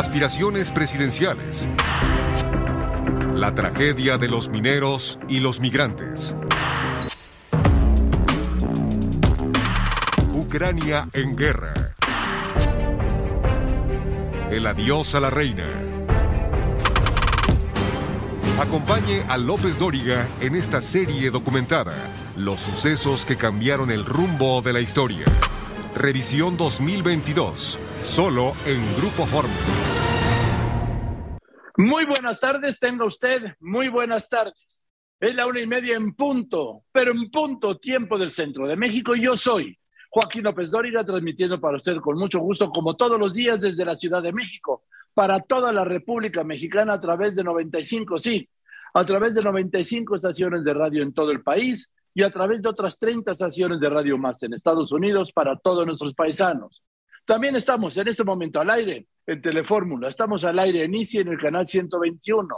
Aspiraciones presidenciales. La tragedia de los mineros y los migrantes. Ucrania en guerra. El adiós a la reina. Acompañe a López Dóriga en esta serie documentada, Los sucesos que cambiaron el rumbo de la historia. Revisión 2022, solo en Grupo Fórmula. Buenas tardes, tenga usted, muy buenas tardes. Es la una y media en punto, pero en punto tiempo del centro de México. Yo soy Joaquín López Dóriga, transmitiendo para usted con mucho gusto, como todos los días desde la Ciudad de México, para toda la República Mexicana a través de 95, sí, a través de 95 estaciones de radio en todo el país y a través de otras 30 estaciones de radio más en Estados Unidos para todos nuestros paisanos. También estamos en este momento al aire en Telefórmula, estamos al aire en ICI en el canal 121,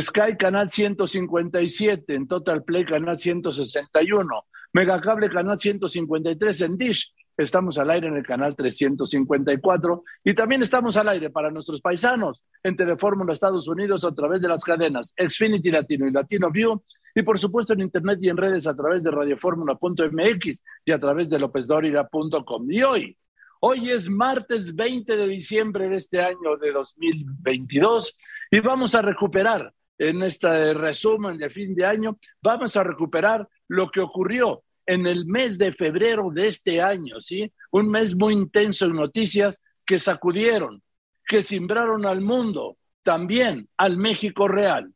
Sky canal 157, en Total Play canal 161, Megacable canal 153 en Dish. Estamos al aire en el canal 354 y también estamos al aire para nuestros paisanos en Telefórmula Estados Unidos a través de las cadenas Xfinity Latino y Latino View. Y por supuesto en internet y en redes a través de radioformula.mx y a través de lopezdorira.com. Y hoy, hoy es martes 20 de diciembre de este año de 2022 y vamos a recuperar en este resumen de fin de año, vamos a recuperar lo que ocurrió en el mes de febrero de este año, ¿sí? Un mes muy intenso en noticias que sacudieron, que simbraron al mundo, también al México real.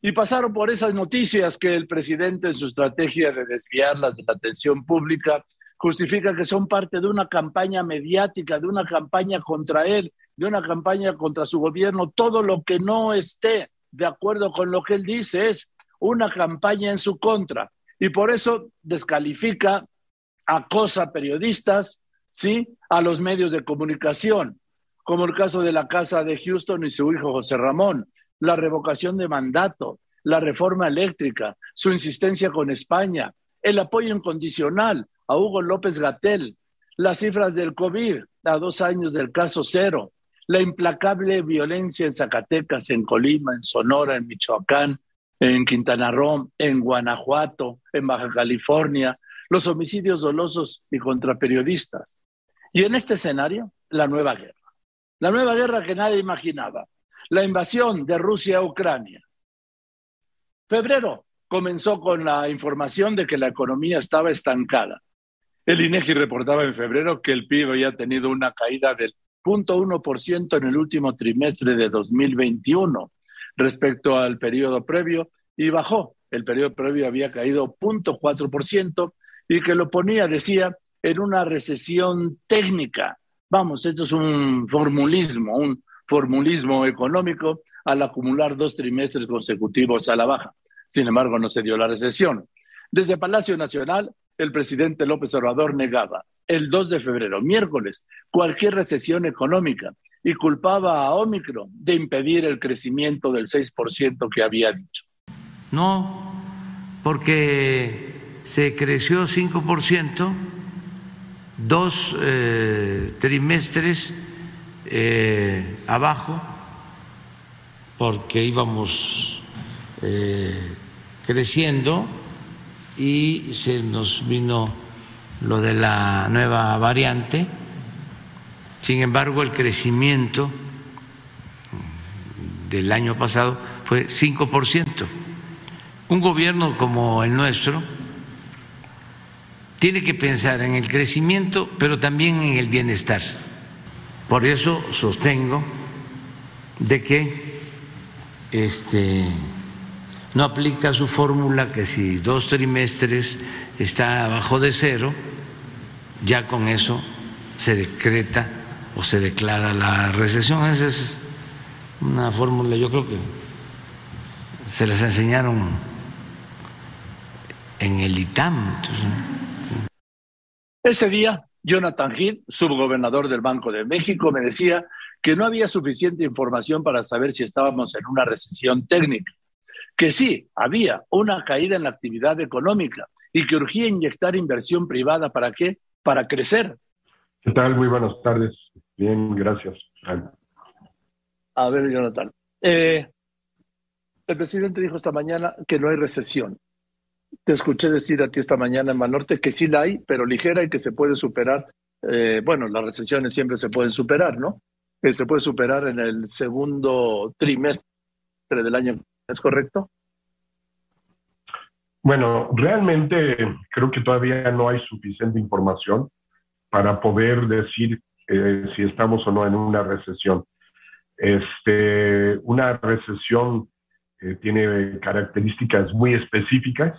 Y pasaron por esas noticias que el presidente en su estrategia de desviarlas de la atención pública justifica que son parte de una campaña mediática, de una campaña contra él, de una campaña contra su gobierno, todo lo que no esté de acuerdo con lo que él dice es una campaña en su contra y por eso descalifica, acosa a periodistas, ¿sí? a los medios de comunicación, como el caso de la Casa de Houston y su hijo José Ramón, la revocación de mandato, la reforma eléctrica, su insistencia con España, el apoyo incondicional a Hugo López Gatel, las cifras del COVID a dos años del caso cero, la implacable violencia en Zacatecas, en Colima, en Sonora, en Michoacán, en Quintana Roo, en Guanajuato, en Baja California, los homicidios dolosos y contra periodistas. Y en este escenario, la nueva guerra. La nueva guerra que nadie imaginaba. La invasión de Rusia a Ucrania. Febrero comenzó con la información de que la economía estaba estancada. El INEGI reportaba en febrero que el PIB había tenido una caída del 0.1% en el último trimestre de 2021 respecto al periodo previo y bajó. El periodo previo había caído 0.4% y que lo ponía, decía, en una recesión técnica. Vamos, esto es un formulismo, un formulismo económico al acumular dos trimestres consecutivos a la baja. Sin embargo, no se dio la recesión. Desde Palacio Nacional, el presidente López Obrador negaba el 2 de febrero, miércoles, cualquier recesión económica y culpaba a Omicron de impedir el crecimiento del 6% que había dicho. No, porque se creció 5%, dos eh, trimestres eh, abajo, porque íbamos eh, creciendo y se nos vino lo de la nueva variante sin embargo, el crecimiento del año pasado fue 5%. Un gobierno como el nuestro tiene que pensar en el crecimiento, pero también en el bienestar. Por eso sostengo de que este no aplica su fórmula que si dos trimestres está abajo de cero, ya con eso se decreta o se declara la recesión. Esa es una fórmula, yo creo que se les enseñaron en el ITAM. Ese día, Jonathan Heath, subgobernador del Banco de México, me decía que no había suficiente información para saber si estábamos en una recesión técnica, que sí, había una caída en la actividad económica y que urgía inyectar inversión privada. ¿Para qué? Para crecer. ¿Qué tal? Muy buenas tardes. Bien, gracias. A ver, Jonathan. Eh, el presidente dijo esta mañana que no hay recesión. Te escuché decir a ti esta mañana en Manorte que sí la hay, pero ligera y que se puede superar. Eh, bueno, las recesiones siempre se pueden superar, ¿no? Que se puede superar en el segundo trimestre del año. ¿Es correcto? Bueno, realmente creo que todavía no hay suficiente información para poder decir eh, si estamos o no en una recesión. Este, una recesión eh, tiene características muy específicas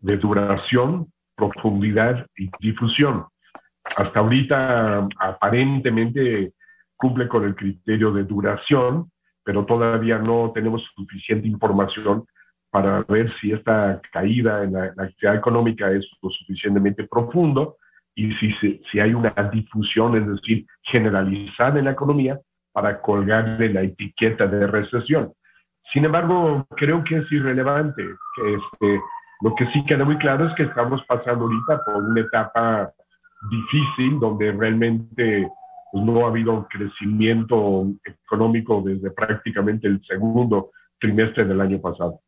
de duración, profundidad y difusión. Hasta ahorita aparentemente cumple con el criterio de duración, pero todavía no tenemos suficiente información para ver si esta caída en la, actividad económica es lo suficientemente profundo y si, si hay una difusión, es decir, generalizada en la economía para colgarle la etiqueta de recesión. Sin embargo, creo que es irrelevante. Este, lo que sí queda muy claro es que estamos pasando ahorita por una etapa difícil donde realmente pues, no ha habido crecimiento económico desde prácticamente el segundo trimestre del año pasado.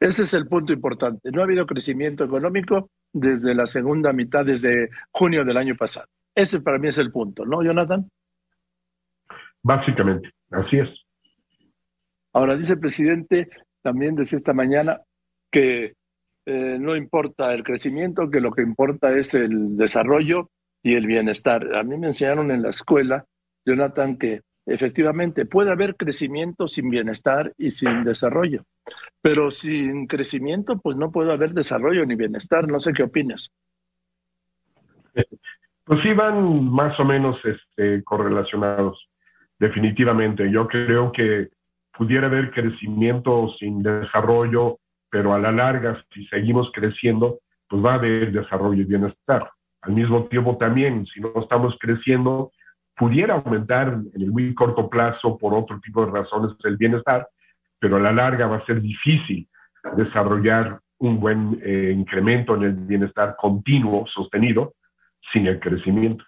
Ese es el punto importante. No ha habido crecimiento económico desde la segunda mitad, desde junio del año pasado. Ese para mí es el punto, ¿no, Jonathan? Básicamente, así es. Ahora dice el presidente, también decía esta mañana, que eh, no importa el crecimiento, que lo que importa es el desarrollo y el bienestar. A mí me enseñaron en la escuela, Jonathan, que efectivamente puede haber crecimiento sin bienestar y sin desarrollo, pero sin crecimiento pues no puede haber desarrollo ni bienestar. No sé qué opinas. Pues sí van más o menos este, correlacionados, definitivamente. Yo creo que pudiera haber crecimiento sin desarrollo, pero a la larga, si seguimos creciendo, pues va a haber desarrollo y bienestar. Al mismo tiempo también, si no estamos creciendo, pudiera aumentar en el muy corto plazo por otro tipo de razones el bienestar, pero a la larga va a ser difícil desarrollar un buen eh, incremento en el bienestar continuo, sostenido, sin el crecimiento.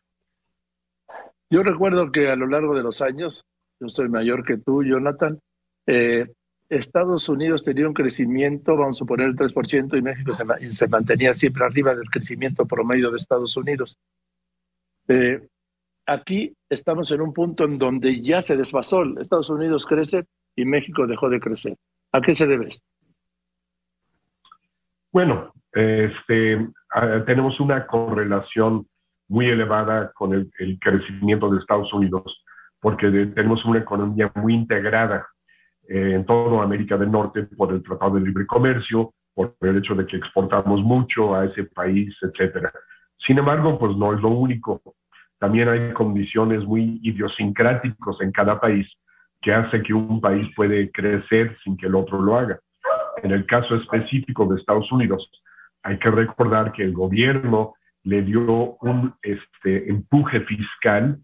Yo recuerdo que a lo largo de los años, yo soy mayor que tú, Jonathan, eh, Estados Unidos tenía un crecimiento, vamos a suponer el 3%, y México se, mantenía siempre arriba del crecimiento promedio de Estados Unidos. Eh, aquí estamos en un punto en donde ya se desfasó. Estados Unidos crece y México dejó de crecer. ¿A qué se debe esto? Bueno, este, tenemos una correlación muy elevada con el, crecimiento de Estados Unidos, porque tenemos una economía muy integrada eh, en toda América del Norte por el Tratado de Libre Comercio, por el hecho de que exportamos mucho a ese país, etcétera. Sin embargo, pues no es lo único. También hay condiciones muy idiosincráticas en cada país que hace que un país puede crecer sin que el otro lo haga. En el caso específico de Estados Unidos, hay que recordar que el gobierno le dio un este, empuje fiscal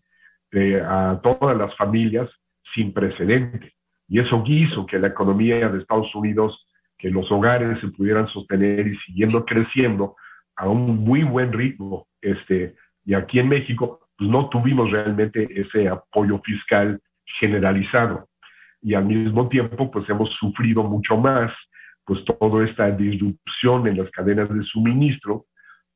eh, a todas las familias sin precedente. Y eso hizo que la economía de Estados Unidos, que los hogares se pudieran sostener y siguiendo creciendo a un muy buen ritmo. Este, y aquí en México, pues no tuvimos realmente ese apoyo fiscal generalizado. Y al mismo tiempo, pues hemos sufrido mucho más, pues toda esta disrupción en las cadenas de suministro,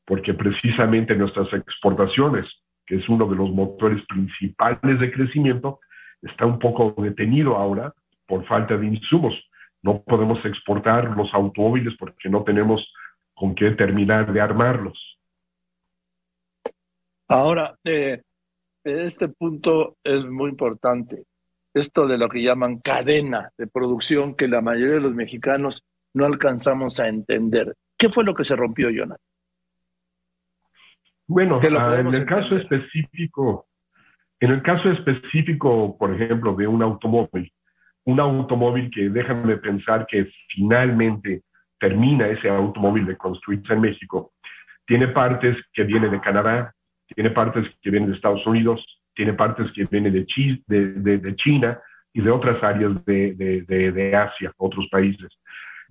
porque precisamente nuestras exportaciones, que es uno de los motores principales de crecimiento, está un poco detenido ahora por falta de insumos. No podemos exportar los automóviles porque no tenemos con qué terminar de armarlos. Ahora, eh, este punto es muy importante. Esto de lo que llaman cadena de producción que la mayoría de los mexicanos no alcanzamos a entender. ¿Qué fue lo que se rompió, Jonathan? Bueno, ah, en el caso específico, en el caso específico, por ejemplo, de un automóvil, un automóvil que déjame pensar que finalmente termina ese automóvil de construirse en México, tiene partes que vienen de Canadá, tiene partes que vienen de Estados Unidos, tiene partes que vienen de, de, China y de otras áreas de, de, Asia, otros países.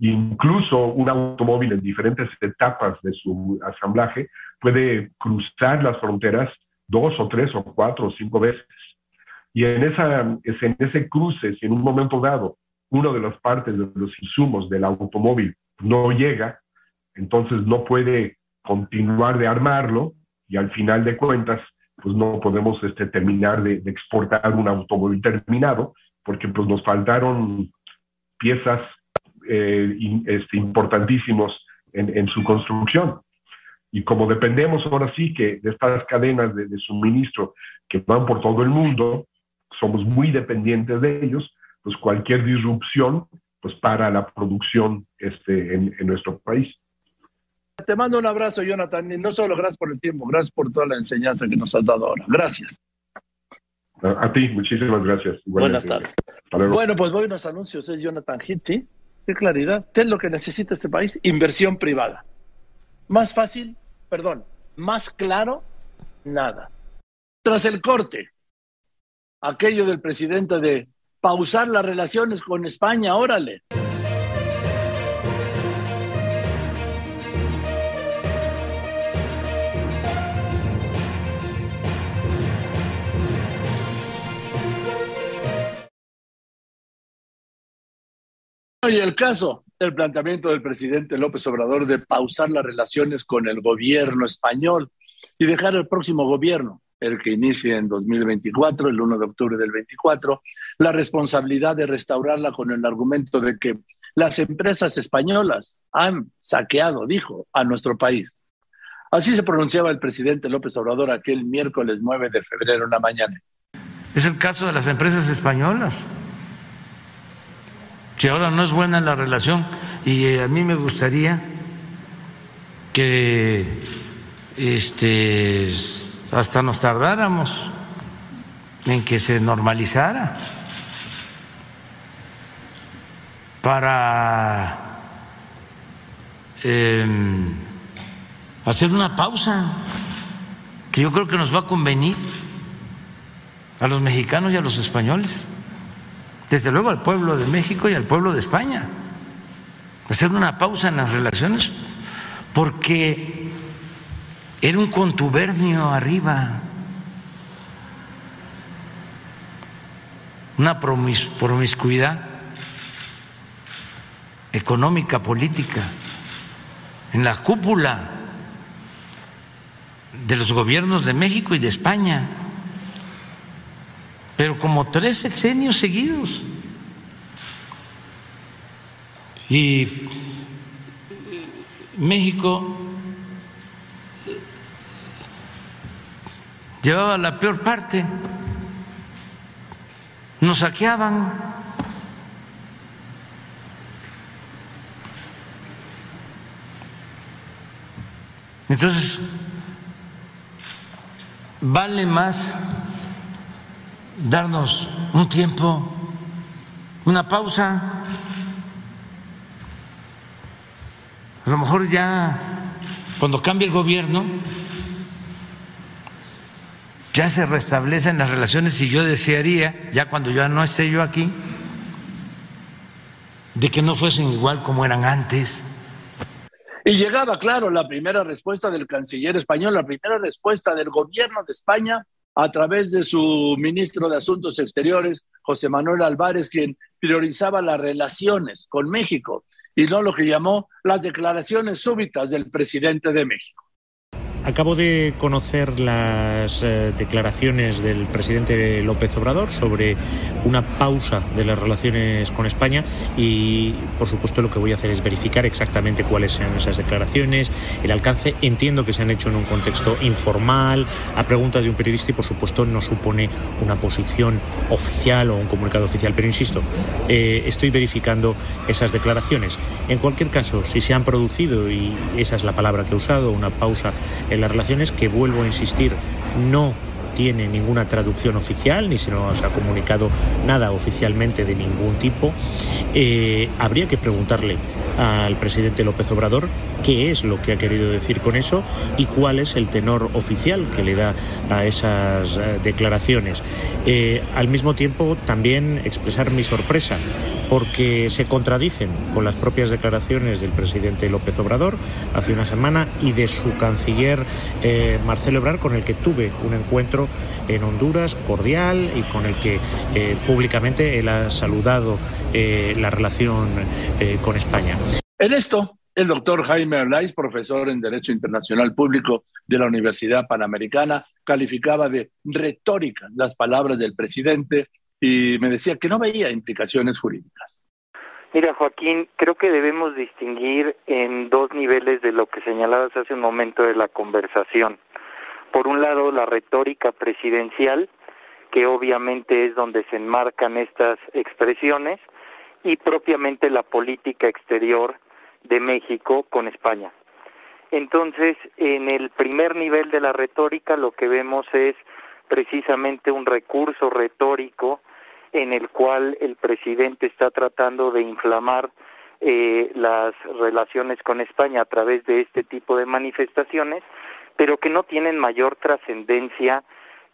Incluso un automóvil en diferentes etapas de su asamblaje puede cruzar las fronteras dos o tres o cuatro o cinco veces. Y en, esa, en ese cruce, si en un momento dado uno de las partes de los insumos del automóvil no llega, entonces no puede continuar de armarlo y al final de cuentas pues no podemos este, terminar de, exportar un automóvil terminado porque pues nos faltaron piezas eh, este, importantísimos en, su construcción. Y como dependemos ahora sí que de estas cadenas de, suministro que van por todo el mundo, somos muy dependientes de ellos, pues cualquier disrupción pues para la producción este, en, nuestro país. Te mando un abrazo, Jonathan, y no solo gracias por el tiempo, gracias por toda la enseñanza que nos has dado ahora. Gracias. A, ti, muchísimas gracias. Buenas tardes. Bueno, pues voy a los anuncios. Es Jonathan Hitt, Qué claridad. ¿Qué es lo que necesita este país? Inversión privada. Más fácil, perdón, más claro, nada. Tras el corte, aquello del presidente de pausar las relaciones con España, órale. Y el caso del planteamiento del presidente López Obrador de pausar las relaciones con el gobierno español y dejar el próximo gobierno, el que inicie en 2024, el 1 de octubre del 24, la responsabilidad de restaurarla con el argumento de que las empresas españolas han saqueado, dijo, a nuestro país. Así se pronunciaba el presidente López Obrador aquel miércoles 9 de febrero en la mañana. Es el caso de las empresas españolas si ahora no es buena la relación y eh, a mí me gustaría que este hasta nos tardáramos en que se normalizara para em, hacer una pausa que yo creo que nos va a convenir a los mexicanos y a los españoles desde luego al pueblo de México y al pueblo de España. Hacer una pausa en las relaciones porque era un contubernio arriba, una promiscuidad económica, política, en la cúpula de los gobiernos de México y de España pero como tres sexenios seguidos. Y México llevaba la peor parte, nos saqueaban. Entonces, vale más darnos un tiempo, una pausa. A lo mejor ya cuando cambie el gobierno, ya se restablecen las relaciones y yo desearía, ya cuando ya no esté yo aquí, de que no fuesen igual como eran antes. Y llegaba, claro, la primera respuesta del canciller español, la primera respuesta del gobierno de España a través de su ministro de Asuntos Exteriores, José Manuel Álvarez, quien priorizaba las relaciones con México y no lo que llamó las declaraciones súbitas del presidente de México. Acabo de conocer las eh, declaraciones del presidente López Obrador sobre una pausa de las relaciones con España y, por supuesto, lo que voy a hacer es verificar exactamente cuáles son esas declaraciones, el alcance. Entiendo que se han hecho en un contexto informal, a pregunta de un periodista y, por supuesto, no supone una posición oficial o un comunicado oficial. Pero, insisto, eh, estoy verificando esas declaraciones. En cualquier caso, si se han producido, y esa es la palabra que he usado, una pausa en las relaciones que, vuelvo a insistir, no tiene ninguna traducción oficial, ni se nos ha comunicado nada oficialmente de ningún tipo, eh, habría que preguntarle al presidente López Obrador qué es lo que ha querido decir con eso y cuál es el tenor oficial que le da a esas eh, declaraciones. Eh, al mismo tiempo, también expresar mi sorpresa porque se contradicen con las propias declaraciones del presidente López Obrador hace una semana y de su canciller Marcelo Ebrard, con el que tuve un encuentro en Honduras cordial y con el que eh, públicamente él ha saludado eh, la relación con España. En esto, el doctor Jaime Arlaiz, profesor en Derecho Internacional Público de la Universidad Panamericana, calificaba de retórica las palabras del presidente y me decía que no veía implicaciones jurídicas. Mira, Joaquín, creo que debemos distinguir en dos niveles de lo que señalabas hace un momento de la conversación. Por un lado, la retórica presidencial, que obviamente es donde se enmarcan estas expresiones, y propiamente la política exterior de México con España. Entonces, en el primer nivel de la retórica lo que vemos es precisamente un recurso retórico en el cual el presidente está tratando de inflamar eh, las relaciones con España a través de este tipo de manifestaciones, pero que no tienen mayor trascendencia,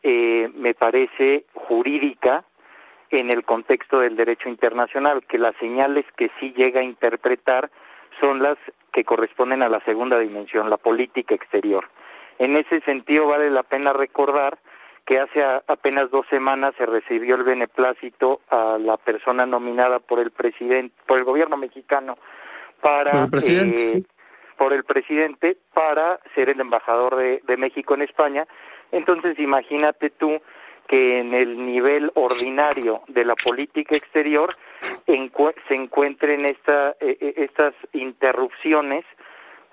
eh, me parece, jurídica en el contexto del derecho internacional, que las señales que sí llega a interpretar son las que corresponden a la segunda dimensión, la política exterior. En ese sentido, vale la pena recordar que hace apenas dos semanas se recibió el beneplácito a la persona nominada por el presidente, por el gobierno mexicano para el presidente, eh, por el presidente para ser el embajador de, de México en España. Entonces, imagínate tú que en el nivel ordinario de la política exterior se encuentren esta, eh, estas interrupciones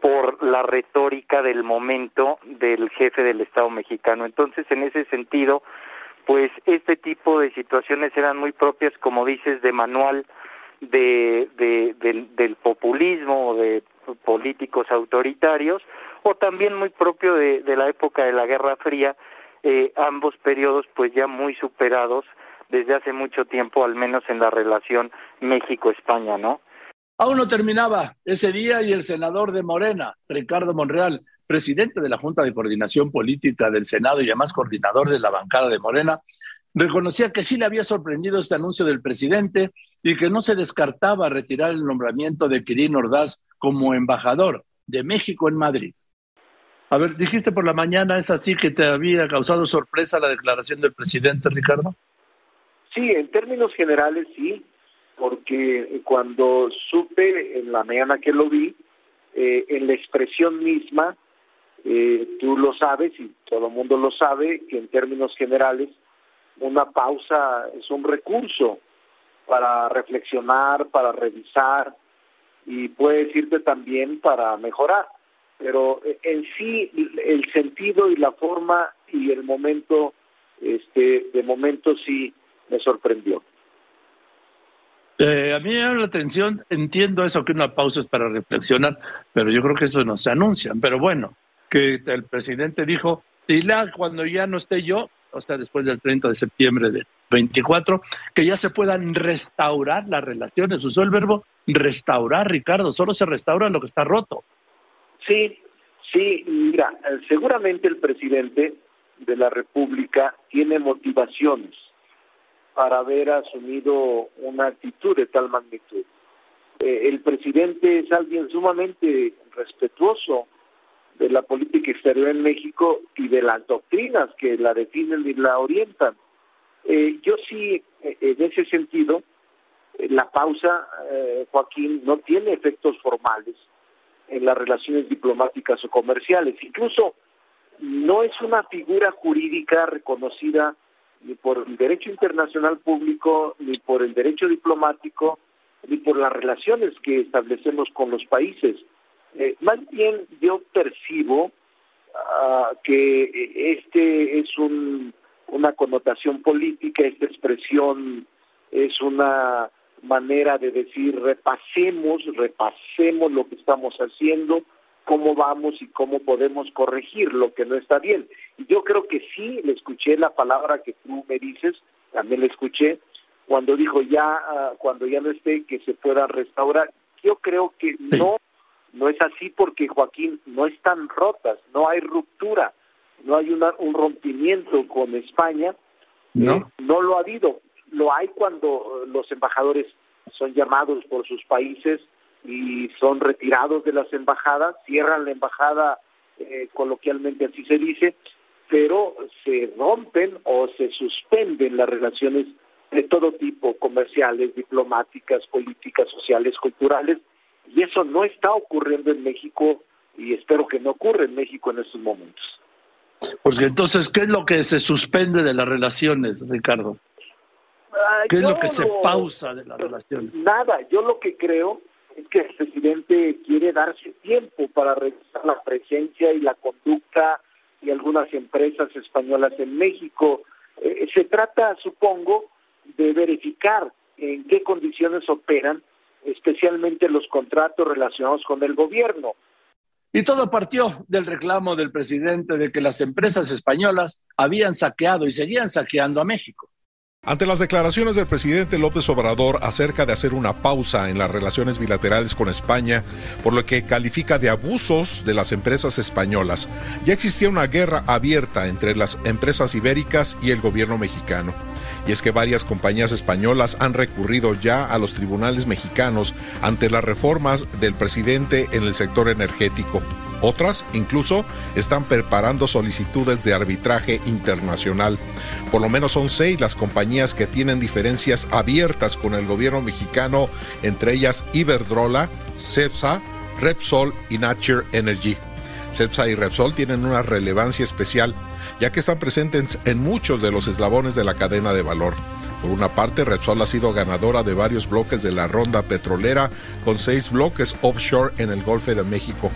por la retórica del momento del jefe del Estado mexicano. Entonces, en ese sentido, pues este tipo de situaciones eran muy propias, como dices, de manual de, del, populismo o de políticos autoritarios, o también muy propio de, de la época de la Guerra Fría, eh, ambos periodos pues ya muy superados desde hace mucho tiempo, al menos en la relación México-España, ¿no? Aún no terminaba ese día y el senador de Morena, Ricardo Monreal, presidente de la Junta de Coordinación Política del Senado y además coordinador de la bancada de Morena, reconocía que sí le había sorprendido este anuncio del presidente y que no se descartaba retirar el nombramiento de Quirino Ordaz como embajador de México en Madrid. A ver, dijiste por la mañana, ¿es así que te había causado sorpresa la declaración del presidente, Ricardo? Sí, en términos generales sí, porque cuando supe en la mañana que lo vi, eh, en la expresión misma, eh, tú lo sabes y todo el mundo lo sabe, que en términos generales una pausa es un recurso para reflexionar, para revisar y puede decirte también para mejorar. Pero eh, en sí el sentido y la forma y el momento, este, de momento sí me sorprendió. Eh, a mí me llama la atención, entiendo eso que una pausa es para reflexionar, pero yo creo que eso no se anuncian. Pero bueno, que el presidente dijo, la, cuando ya no esté yo, o sea, después del 30 de septiembre de 24, que ya se puedan restaurar las relaciones. Usó el verbo restaurar, Ricardo, solo se restaura lo que está roto. Sí, sí, mira, seguramente el presidente de la República tiene motivaciones para haber asumido una actitud de tal magnitud. Eh, el presidente es alguien sumamente respetuoso de la política exterior en México y de las doctrinas que la definen y la orientan. Eh, yo sí, eh, en ese sentido, la pausa, Joaquín, no tiene efectos formales en las relaciones diplomáticas o comerciales. Incluso no es una figura jurídica reconocida ni por el derecho internacional público, ni por el derecho diplomático, ni por las relaciones que establecemos con los países. Eh, más bien yo percibo ah, que este es un, una connotación política, esta expresión es una manera de decir repasemos, repasemos lo que estamos haciendo, cómo vamos y cómo podemos corregir lo que no está bien. Y yo creo que sí le escuché la palabra que tú me dices, también le escuché cuando dijo ya, ah, cuando ya no esté, que se pueda restaurar. Yo creo que no, no es así porque Joaquín no están rotas, no hay ruptura, no hay una, un rompimiento con España, no, eh, no lo ha habido. Lo hay cuando los embajadores son llamados por sus países y son retirados de las embajadas, cierran la embajada, eh, coloquialmente así se dice, pero se rompen o se suspenden las relaciones de todo tipo, comerciales, diplomáticas, políticas, sociales, culturales, y eso no está ocurriendo en México y espero que no ocurra en México en estos momentos. Porque entonces, ¿qué es lo que se suspende de las relaciones, Ricardo? ¿Qué es lo que se pausa de las relaciones? Nada, yo lo que creo es que el presidente quiere darse tiempo para revisar la presencia y la conducta de algunas empresas españolas en México. Eh, se trata, supongo, de verificar en qué condiciones operan, especialmente los contratos relacionados con el gobierno. Y todo partió del reclamo del presidente de que las empresas españolas habían saqueado y seguían saqueando a México. Ante las declaraciones del presidente López Obrador acerca de hacer una pausa en las relaciones bilaterales con España, por lo que califica de abusos de las empresas españolas, ya existía una guerra abierta entre las empresas ibéricas y el gobierno mexicano. Y es que varias compañías españolas han recurrido ya a los tribunales mexicanos ante las reformas del presidente en el sector energético. Otras incluso están preparando solicitudes de arbitraje internacional. Por lo menos son seis las compañías que tienen diferencias abiertas con el gobierno mexicano, entre ellas Iberdrola, CEPSA, Repsol y Nature Energy. CEPSA y Repsol tienen una relevancia especial, ya que están presentes en muchos de los eslabones de la cadena de valor. Por una parte, Repsol ha sido ganadora de varios bloques de la ronda petrolera, con seis bloques offshore en el Golfo de México.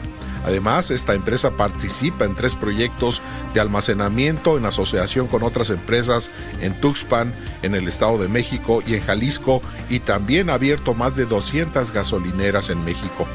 Además, esta empresa participa en tres proyectos de almacenamiento en asociación con otras empresas en Tuxpan, en el Estado de México y en Jalisco, y también ha abierto más de 200 gasolineras en México.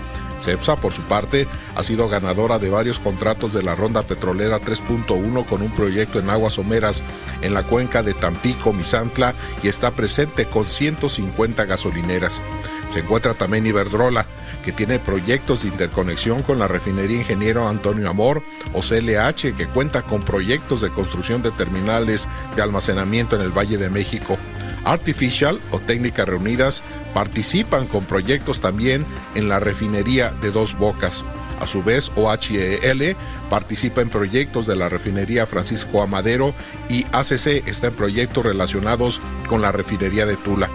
CEPSA, por su parte, ha sido ganadora de varios contratos de la ronda petrolera 3.1 con un proyecto en aguas someras en la cuenca de Tampico, Misantla, y está presente con 150 gasolineras. Se encuentra también Iberdrola, que tiene proyectos de interconexión con la refinería Ingeniero Antonio Amor o CLH, que cuenta con proyectos de construcción de terminales de almacenamiento en el Valle de México. Artificial o Técnicas Reunidas participan con proyectos también en la refinería de Dos Bocas. A su vez, OHL participa en proyectos de la refinería Francisco Amadero y ACC está en proyectos relacionados con la refinería de Tula.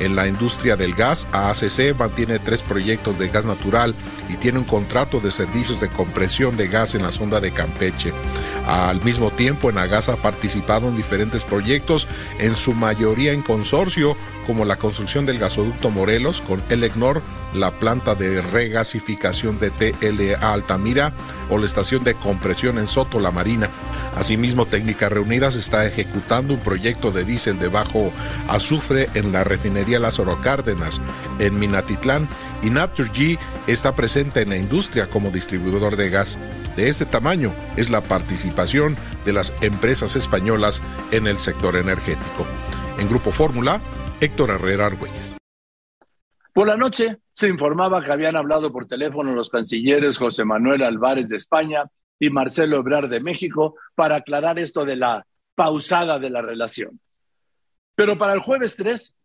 En la industria del gas, AACC mantiene tres proyectos de gas natural y tiene un contrato de servicios de compresión de gas en la sonda de Campeche. Al mismo tiempo, en Agas ha participado en diferentes proyectos, en su mayoría en consorcio, como la construcción del gasoducto Morelos con Elecnor, la planta de regasificación de TLA Altamira o la estación de compresión en Soto La Marina. Asimismo, Técnicas Reunidas está ejecutando un proyecto de diésel de bajo azufre en la refinería Lázaro Cárdenas, en Minatitlán, y Naturgy está presente en la industria como distribuidor de gas. De ese tamaño es la participación de las empresas españolas en el sector energético. En Grupo Fórmula, Héctor Herrera Argüelles. Por la noche se informaba que habían hablado por teléfono los cancilleres José Manuel Álvarez de España y Marcelo Ebrard de México para aclarar esto de la pausada de la relación. Pero para el jueves 3,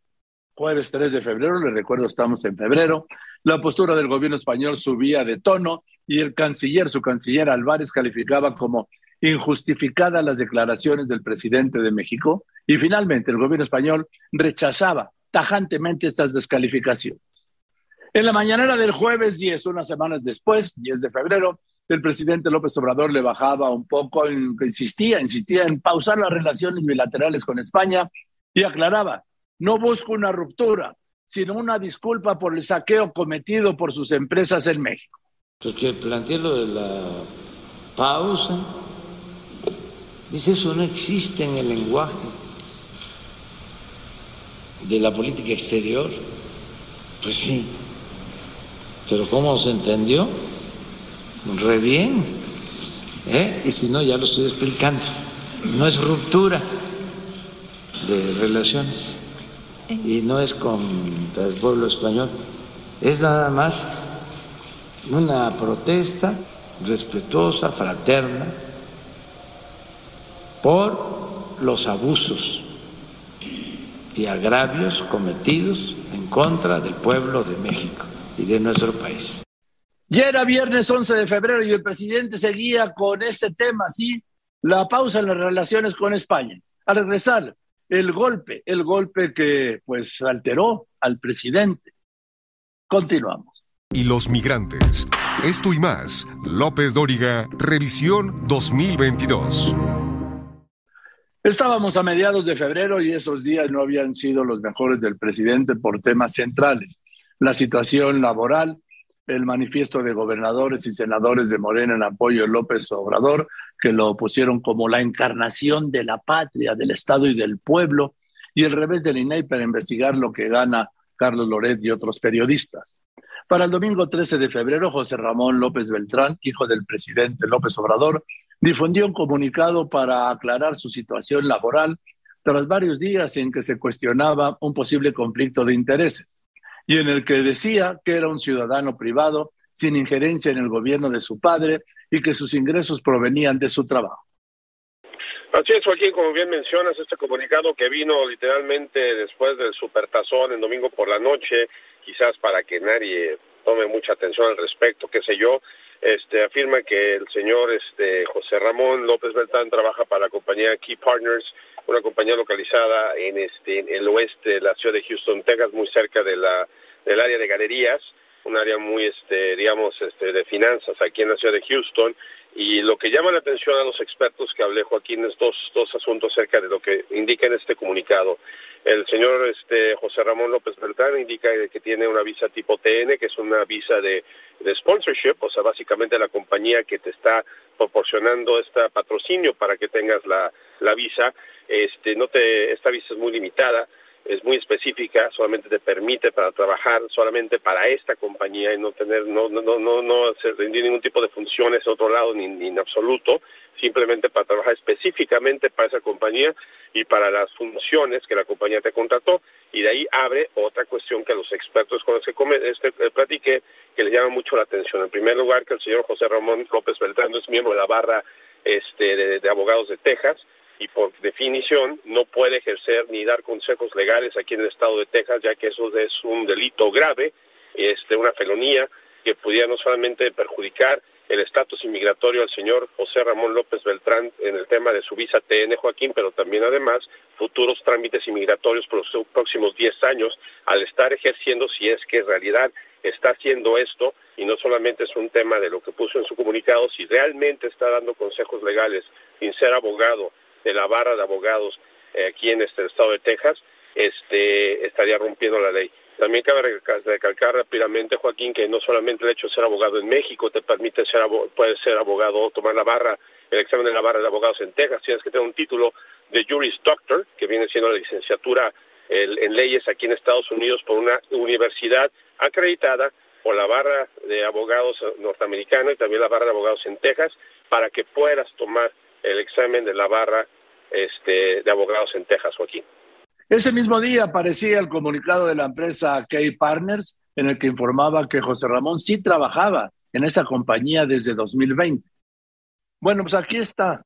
jueves 3 de febrero, les recuerdo estamos en febrero, la postura del gobierno español subía de tono y el canciller, su canciller Álvarez, calificaba como injustificadas las declaraciones del presidente de México y finalmente el gobierno español rechazaba tajantemente estas descalificaciones. En la mañanera del jueves 10, unas semanas después, 10 de febrero, el presidente López Obrador le bajaba un poco, insistía, insistía en pausar las relaciones bilaterales con España y aclaraba, no busco una ruptura, sino una disculpa por el saqueo cometido por sus empresas en México. Porque planteé lo de la pausa, dice eso no existe en el lenguaje de la política exterior. Pues sí, pero ¿cómo se entendió? re bien. ¿eh? Y si no, ya lo estoy explicando. No es ruptura de relaciones y no es contra el pueblo español. Es nada más una protesta respetuosa, fraterna, por los abusos y agravios cometidos en contra del pueblo de México y de nuestro país. Ya era viernes 11 de febrero y el presidente seguía con este tema, sí, la pausa en las relaciones con España. Al regresar, el golpe, el golpe que pues alteró al presidente. Continuamos. Y los migrantes. Esto y más. López Dóriga, revisión 2022. Estábamos a mediados de febrero y esos días no habían sido los mejores del presidente por temas centrales. La situación laboral, el manifiesto de gobernadores y senadores de Morena en apoyo de López Obrador, que lo pusieron como la encarnación de la patria, del Estado y del pueblo, y el revés del INEI para investigar lo que gana Carlos Loret y otros periodistas. Para el domingo 13 de febrero, José Ramón López Beltrán, hijo del presidente López Obrador, difundió un comunicado para aclarar su situación laboral tras varios días en que se cuestionaba un posible conflicto de intereses y en el que decía que era un ciudadano privado sin injerencia en el gobierno de su padre y que sus ingresos provenían de su trabajo. Así es, Joaquín, como bien mencionas, este comunicado que vino literalmente después del supertazón en domingo por la noche, quizás para que nadie tome mucha atención al respecto, qué sé yo, este, afirma que el señor este, José Ramón López Beltrán trabaja para la compañía Key Partners, una compañía localizada en, este, el oeste de la ciudad de Houston, Texas, muy cerca de la, del área de galerías, un área muy, este, digamos, este, de finanzas aquí en la ciudad de Houston. Y lo que llama la atención a los expertos que hablé, Joaquín, es dos, dos asuntos acerca de lo que indica en este comunicado. El señor este, José Ramón López Beltrán indica que tiene una visa tipo TN, que es una visa de, de sponsorship, o sea, básicamente la compañía que te está proporcionando este patrocinio para que tengas la, la visa. Este, no te, esta visa es muy limitada es muy específica, solamente te permite para trabajar solamente para esta compañía y no tener, no, no, no, no hacer ningún tipo de funciones en otro lado ni, ni en absoluto, simplemente para trabajar específicamente para esa compañía y para las funciones que la compañía te contrató y de ahí abre otra cuestión que a los expertos con los que este, eh, platiqué que les llama mucho la atención. En primer lugar, que el señor José Ramón López Beltrán es miembro de la barra este, de abogados de Texas, y por definición no puede ejercer ni dar consejos legales aquí en el estado de Texas, ya que eso es un delito grave, este, una felonía que pudiera no solamente perjudicar el estatus inmigratorio al señor José Ramón López Beltrán en el tema de su visa TN Joaquín, pero también además futuros trámites inmigratorios por los próximos 10 años al estar ejerciendo si es que en realidad está haciendo esto y no solamente es un tema de lo que puso en su comunicado, si realmente está dando consejos legales sin ser abogado de la barra de abogados eh, aquí en este estado de Texas, este, estaría rompiendo la ley. También cabe recalcar rápidamente, Joaquín, que no solamente el hecho de ser abogado en México te permite ser puedes ser abogado, tomar la barra, el examen de la barra de abogados en Texas, tienes que tener un título de Juris Doctor, que viene siendo la licenciatura en leyes aquí en Estados Unidos por una universidad acreditada por la barra de abogados norteamericana y también la barra de abogados en Texas, para que puedas tomar el examen de la barra este, de abogados en Texas, Joaquín. Ese mismo día aparecía el comunicado de la empresa Key Partners en el que informaba que José Ramón sí trabajaba en esa compañía desde 2020. Bueno, pues aquí está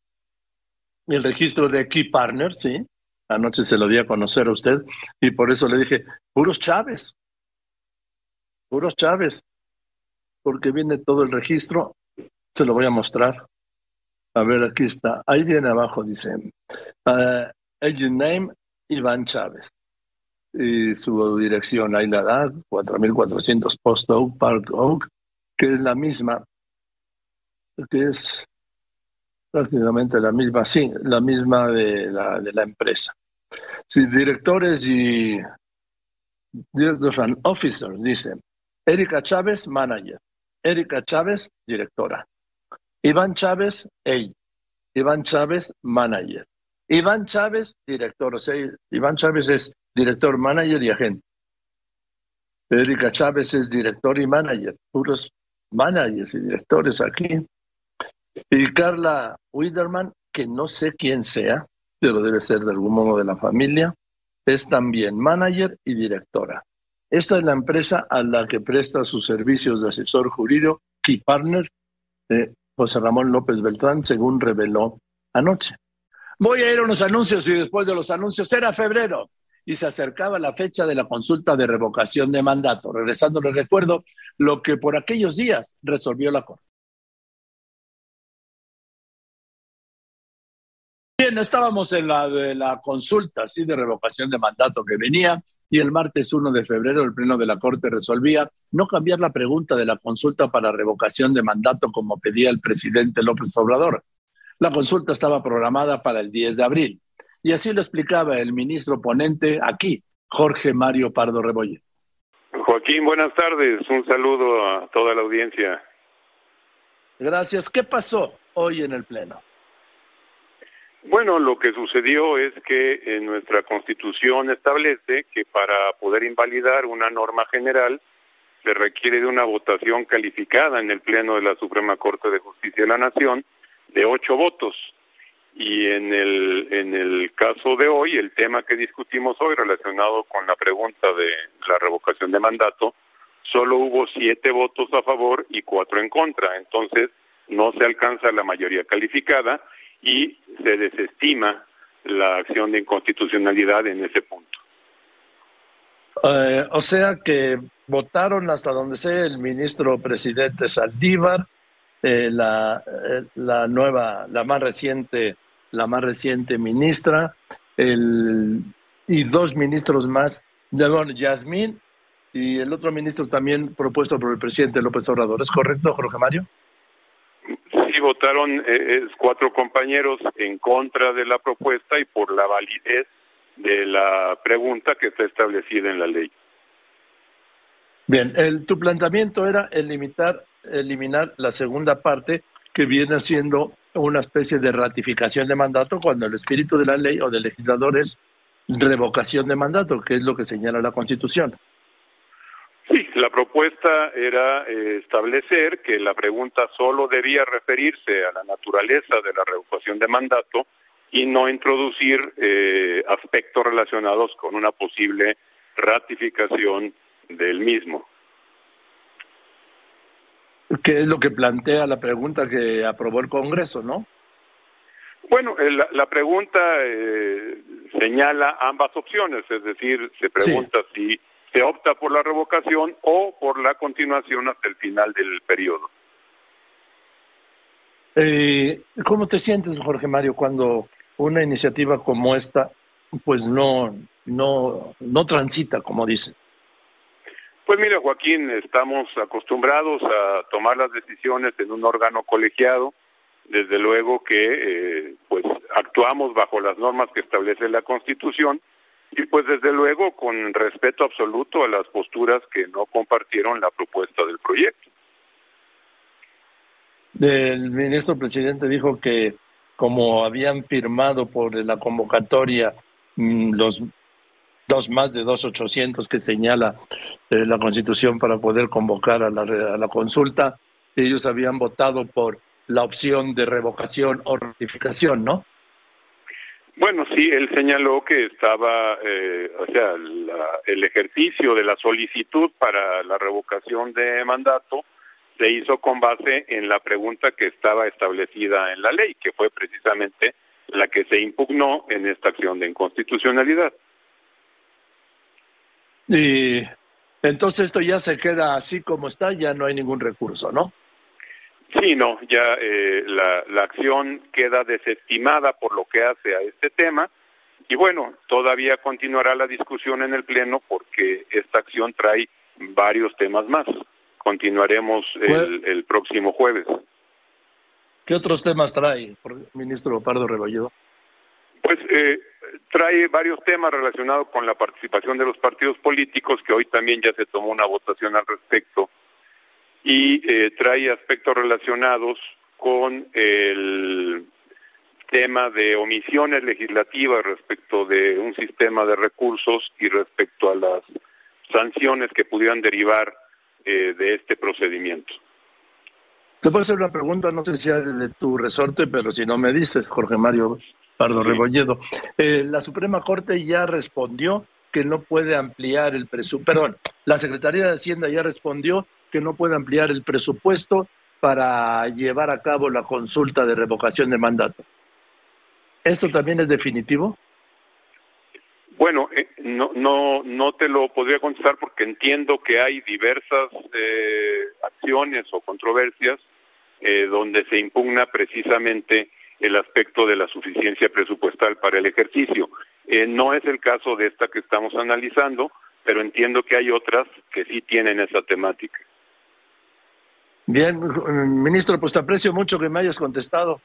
el registro de Key Partners, ¿sí? Anoche se lo di a conocer a usted y por eso le dije, puros Chávez, puros Chávez, porque viene todo el registro, se lo voy a mostrar. A ver, aquí está. Ahí viene abajo, dice. Uh, agent name, Iván Chávez. Y su dirección, ahí la edad, 4400 Post Oak, Park Oak, que es la misma, que es prácticamente la misma, sí, la misma de la, de la empresa. Sí, directores y directors and officers, dice. Erika Chávez, manager. Erika Chávez, directora. Iván Chávez, EI. Iván Chávez, manager. Iván Chávez, director. O sea, Iván Chávez es director, manager y agente. Erika Chávez es director y manager. Puros managers y directores aquí. Y Carla Widerman, que no sé quién sea, pero debe ser de algún modo de la familia, es también manager y directora. Esta es la empresa a la que presta sus servicios de asesor jurídico, Key Partners, eh, José Ramón López Beltrán, según reveló anoche. Voy a ir a unos anuncios y después de los anuncios era febrero y se acercaba la fecha de la consulta de revocación de mandato. Regresando, les recuerdo lo que por aquellos días resolvió la Corte. Bien, estábamos en la de la consulta, sí, de revocación de mandato que venía y el martes 1 de febrero el Pleno de la Corte resolvía no cambiar la pregunta de la consulta para revocación de mandato como pedía el presidente López Obrador. La consulta estaba programada para el 10 de abril y así lo explicaba el ministro ponente aquí, Jorge Mario Pardo Rebolle. Joaquín, buenas tardes. Un saludo a toda la audiencia. Gracias. ¿Qué pasó hoy en el Pleno? Bueno, lo que sucedió es que en nuestra Constitución establece que para poder invalidar una norma general se requiere de una votación calificada en el Pleno de la Suprema Corte de Justicia de la Nación de ocho votos. Y en el, en el caso de hoy, el tema que discutimos hoy relacionado con la pregunta de la revocación de mandato, solo hubo siete votos a favor y cuatro en contra. Entonces, no se alcanza la mayoría calificada y se desestima la acción de inconstitucionalidad en ese punto. Eh, o sea que votaron hasta donde sea el ministro presidente Saldívar, eh, la, eh, la nueva, la más reciente, la más reciente ministra, el, y dos ministros más, bueno, Yasmín y el otro ministro también propuesto por el presidente López Obrador. ¿Es correcto, Jorge Mario? Votaron eh, cuatro compañeros en contra de la propuesta y por la validez de la pregunta que está establecida en la ley. Bien, el, tu planteamiento era eliminar, eliminar la segunda parte que viene siendo una especie de ratificación de mandato cuando el espíritu de la ley o del legislador es revocación de mandato, que es lo que señala la Constitución. Sí, la propuesta era eh, establecer que la pregunta solo debía referirse a la naturaleza de la revocación de mandato y no introducir eh, aspectos relacionados con una posible ratificación del mismo. ¿Qué es lo que plantea la pregunta que aprobó el Congreso, no? Bueno, la, pregunta eh, señala ambas opciones, es decir, se pregunta si se opta por la revocación o por la continuación hasta el final del periodo. Eh, ¿Cómo te sientes, Jorge Mario, cuando una iniciativa como esta, pues no, no, no transita, como dice? Pues mira, Joaquín, estamos acostumbrados a tomar las decisiones en un órgano colegiado. Desde luego que, eh, pues, actuamos bajo las normas que establece la Constitución y pues desde luego con respeto absoluto a las posturas que no compartieron la propuesta del proyecto. El ministro presidente dijo que como habían firmado por la convocatoria mm, los dos más de dos ochocientos que señala eh, la Constitución para poder convocar a la, a la consulta, ellos habían votado por la opción de revocación o ratificación, ¿no? Bueno, sí, él señaló que estaba, eh, o sea, el ejercicio de la solicitud para la revocación de mandato se hizo con base en la pregunta que estaba establecida en la ley, que fue precisamente la que se impugnó en esta acción de inconstitucionalidad. Y entonces esto ya se queda así como está, ya no hay ningún recurso, ¿no? Sí, no, ya eh, la, la acción queda desestimada por lo que hace a este tema y bueno, todavía continuará la discusión en el Pleno porque esta acción trae varios temas más. Continuaremos el, el próximo jueves. ¿Qué otros temas trae, ministro Pardo Rebolledo? Pues eh, trae varios temas relacionados con la participación de los partidos políticos, que hoy también ya se tomó una votación al respecto y eh, trae aspectos relacionados con el tema de omisiones legislativas respecto de un sistema de recursos y respecto a las sanciones que pudieran derivar eh, de este procedimiento. Te puedo hacer una pregunta, no sé si es de tu resorte, pero si no me dices, Jorge Mario Pardo Rebolledo. Eh, la Suprema Corte ya respondió que no puede ampliar el presupuesto, perdón, la Secretaría de Hacienda ya respondió que no puede ampliar el presupuesto para llevar a cabo la consulta de revocación de mandato. ¿Esto también es definitivo? Bueno, eh, no, no, te lo podría contestar porque entiendo que hay diversas eh, acciones o controversias eh, donde se impugna precisamente el aspecto de la suficiencia presupuestal para el ejercicio. No es el caso de esta que estamos analizando, pero entiendo que hay otras que sí tienen esa temática. Bien, ministro, pues te aprecio mucho que me hayas contestado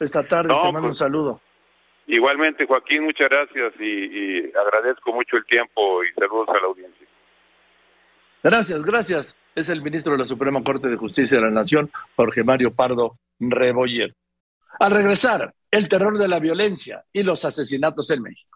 esta tarde. te mando un pues, saludo. Igualmente, Joaquín, muchas gracias y, agradezco mucho el tiempo y saludos a la audiencia. Gracias, gracias. Es el ministro de la Suprema Corte de Justicia de la Nación, Jorge Mario Pardo Reboyer. Al regresar, el terror de la violencia y los asesinatos en México.